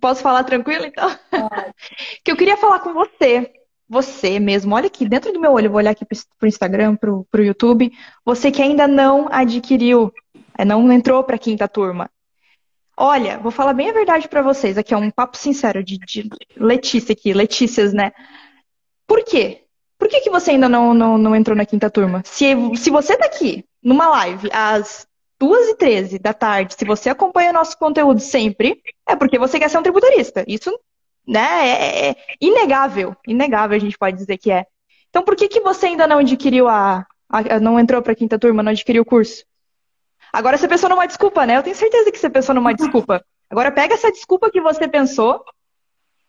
Posso falar tranquilo, então? que eu queria falar com você. Você mesmo, olha aqui, dentro do meu olho, eu vou olhar aqui pro Instagram, pro, pro YouTube. Você que ainda não adquiriu, é, não entrou pra quinta turma. Olha, vou falar bem a verdade para vocês. Aqui é um papo sincero de, de Letícia aqui, Letícias, né? Por quê? Por que, que você ainda não, não, não entrou na quinta turma? Se, se você tá aqui numa live às 2h13 da tarde, se você acompanha nosso conteúdo sempre, é porque você quer ser um tributarista. Isso né, é, é inegável. Inegável, a gente pode dizer que é. Então, por que, que você ainda não adquiriu a, a não entrou para a quinta turma, não adquiriu o curso? Agora você pensou numa desculpa, né? Eu tenho certeza que você pensou numa desculpa. Agora pega essa desculpa que você pensou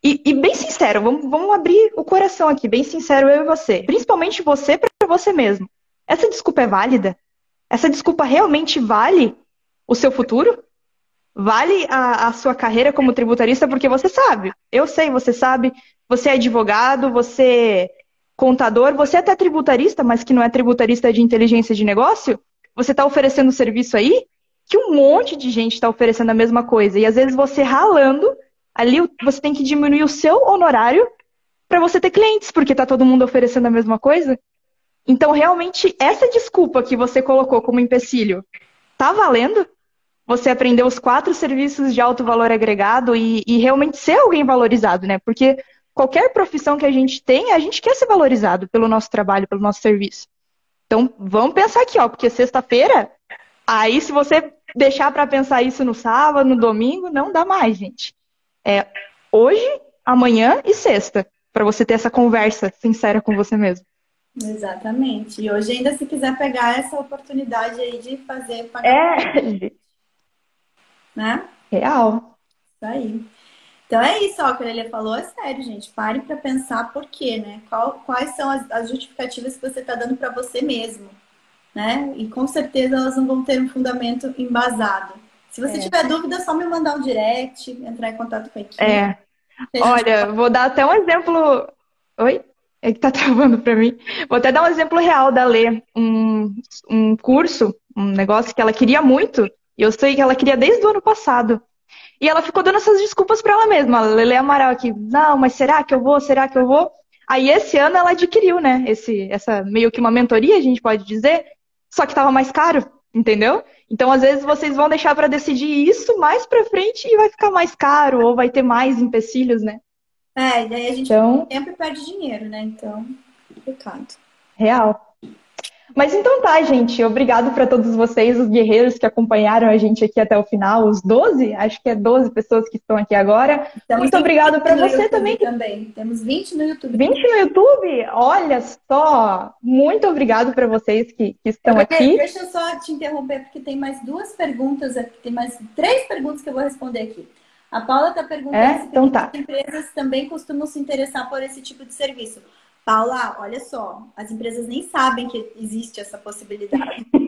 e, e bem sincero, vamos, vamos, abrir o coração aqui, bem sincero eu e você. Principalmente você para você mesmo. Essa desculpa é válida? Essa desculpa realmente vale o seu futuro? Vale a, a sua carreira como tributarista? Porque você sabe, eu sei, você sabe, você é advogado, você é contador, você é até tributarista, mas que não é tributarista de inteligência de negócio, você está oferecendo serviço aí que um monte de gente está oferecendo a mesma coisa. E às vezes você ralando, ali você tem que diminuir o seu honorário para você ter clientes, porque está todo mundo oferecendo a mesma coisa. Então, realmente, essa desculpa que você colocou como empecilho, tá valendo? Você aprendeu os quatro serviços de alto valor agregado e, e realmente ser alguém valorizado, né? Porque qualquer profissão que a gente tem, a gente quer ser valorizado pelo nosso trabalho, pelo nosso serviço. Então, vamos pensar aqui, ó, porque sexta-feira, aí se você deixar para pensar isso no sábado, no domingo, não dá mais, gente. É hoje, amanhã e sexta, para você ter essa conversa sincera com você mesmo.
Exatamente. E hoje ainda se quiser pegar essa oportunidade aí de fazer
pagamento. É.
Né?
Real.
Isso aí. Então é isso, ó, o que ele falou é sério, gente. Pare para pensar por quê, né? Qual, quais são as, as justificativas que você está dando para você mesmo, né? E com certeza elas não vão ter um fundamento embasado. Se você é. tiver dúvida, é só me mandar um direct, entrar em contato com a equipe.
É. Olha, vou dar até um exemplo. Oi? É que tá travando para mim. Vou até dar um exemplo real da Lê. Um, um curso, um negócio que ela queria muito, e eu sei que ela queria desde o ano passado. E ela ficou dando essas desculpas para ela mesma. Lele Amaral aqui, não, mas será que eu vou? Será que eu vou? Aí esse ano ela adquiriu, né? Esse, essa meio que uma mentoria, a gente pode dizer, só que estava mais caro, entendeu? Então às vezes vocês vão deixar para decidir isso mais para frente e vai ficar mais caro ou vai ter mais empecilhos, né?
É, e daí a gente então, sempre perde dinheiro, né? Então, complicado.
Real. Mas então tá, gente. Obrigado para todos vocês, os guerreiros que acompanharam a gente aqui até o final, os 12, acho que é 12 pessoas que estão aqui agora. Estamos Muito obrigado para você
YouTube
também.
também. Temos 20 no YouTube.
20 no YouTube? Olha só! Muito obrigado para vocês que, que estão
eu,
aqui.
Deixa eu só te interromper, porque tem mais duas perguntas aqui, tem mais três perguntas que eu vou responder aqui. A Paula está perguntando
é? se então tá.
empresas também costumam se interessar por esse tipo de serviço. Paula, olha só, as empresas nem sabem que existe essa possibilidade.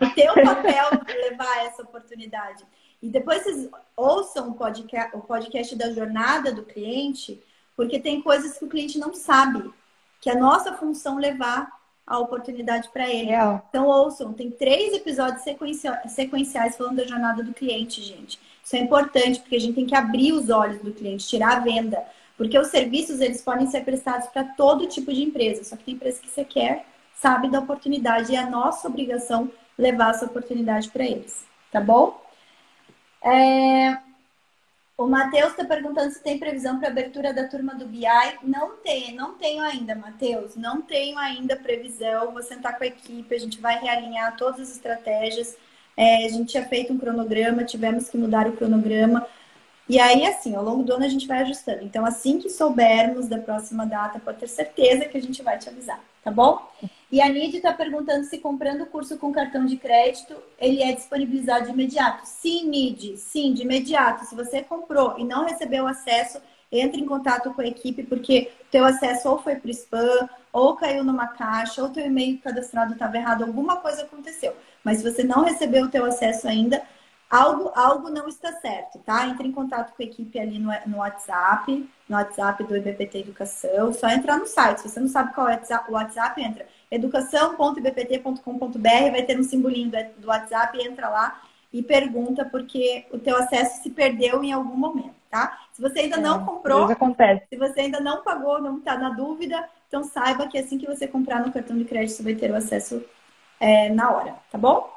No teu papel levar essa oportunidade. E depois vocês ouçam o podcast, o podcast da jornada do cliente, porque tem coisas que o cliente não sabe, que é a nossa função levar a oportunidade para ele.
Real.
Então ouçam, tem três episódios sequenciais falando da jornada do cliente, gente. Isso é importante, porque a gente tem que abrir os olhos do cliente, tirar a venda. Porque os serviços, eles podem ser prestados para todo tipo de empresa. Só que tem empresa que você quer, sabe da oportunidade. E é a nossa obrigação levar essa oportunidade para eles. Tá bom? É... O Matheus está perguntando se tem previsão para abertura da turma do BI. Não tem, não tenho ainda, Matheus. Não tenho ainda previsão. Vou sentar com a equipe, a gente vai realinhar todas as estratégias. É, a gente tinha feito um cronograma, tivemos que mudar o cronograma. E aí, assim, ao longo do ano a gente vai ajustando. Então, assim que soubermos da próxima data, pode ter certeza que a gente vai te avisar, tá bom? E a Nid está perguntando se comprando o curso com cartão de crédito, ele é disponibilizado de imediato. Sim, Nid, sim, de imediato. Se você comprou e não recebeu acesso, entre em contato com a equipe, porque teu acesso ou foi para spam, ou caiu numa caixa, ou teu e-mail cadastrado estava errado, alguma coisa aconteceu. Mas se você não recebeu o teu acesso ainda, algo, algo não está certo, tá? Entre em contato com a equipe ali no, no WhatsApp, no WhatsApp do IBPT Educação, só entrar no site. Se você não sabe qual é o WhatsApp, entra educação.ibpt.com.br, vai ter um simbolinho do WhatsApp, entra lá e pergunta porque o teu acesso se perdeu em algum momento, tá? Se você ainda é, não comprou, se você ainda não pagou, não está na dúvida, então saiba que assim que você comprar no cartão de crédito, você vai ter o acesso é, na hora, tá bom?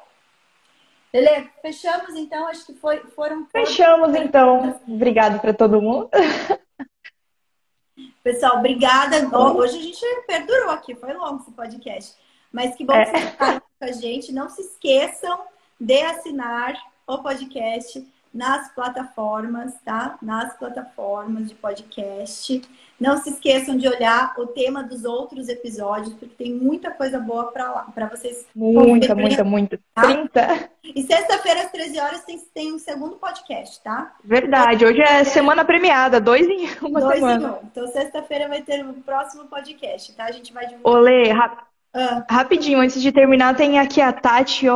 Lele, fechamos então, acho que foi, foram.
Fechamos então. Obrigado para todo mundo.
Pessoal, obrigada. Hoje a gente perdurou aqui, foi longo esse podcast. Mas que bom que vocês ficaram com a gente. Não se esqueçam de assinar o podcast nas plataformas, tá? Nas plataformas de podcast. Não se esqueçam de olhar o tema dos outros episódios, porque tem muita coisa boa para lá, para vocês.
Muita, muita, muita. Tá? 30.
E sexta-feira às 13 horas tem, tem um segundo podcast, tá?
Verdade. Hoje é semana premiada, dois em uma
dois
semana.
Dois em um. Então sexta-feira vai ter o próximo podcast, tá? A gente vai divulgar.
Olê, rap... ah. rapidinho, antes de terminar, tem aqui a Tati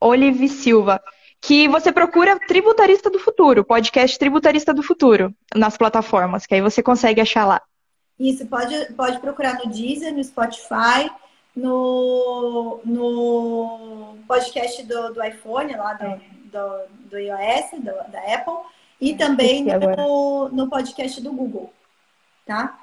Olive Silva que você procura Tributarista do Futuro, podcast Tributarista do Futuro, nas plataformas, que aí você consegue achar lá.
Isso, pode, pode procurar no Deezer, no Spotify, no, no podcast do, do iPhone, lá do, é. do, do iOS, do, da Apple, e também no, no podcast do Google, tá?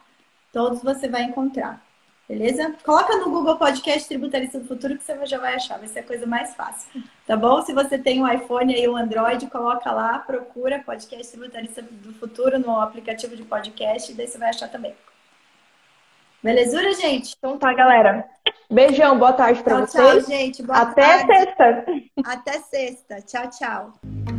Todos você vai encontrar. Beleza? Coloca no Google Podcast Tributarista do Futuro que você já vai achar, vai ser a coisa mais fácil. Tá bom? Se você tem um iPhone e um Android, coloca lá, procura Podcast Tributarista do Futuro no aplicativo de podcast, e daí você vai achar também. Belezura, gente?
Então tá, galera. Beijão, boa tarde pra
tchau,
vocês.
Tchau, gente. Boa
Até
tarde.
sexta.
Até sexta. Tchau, tchau.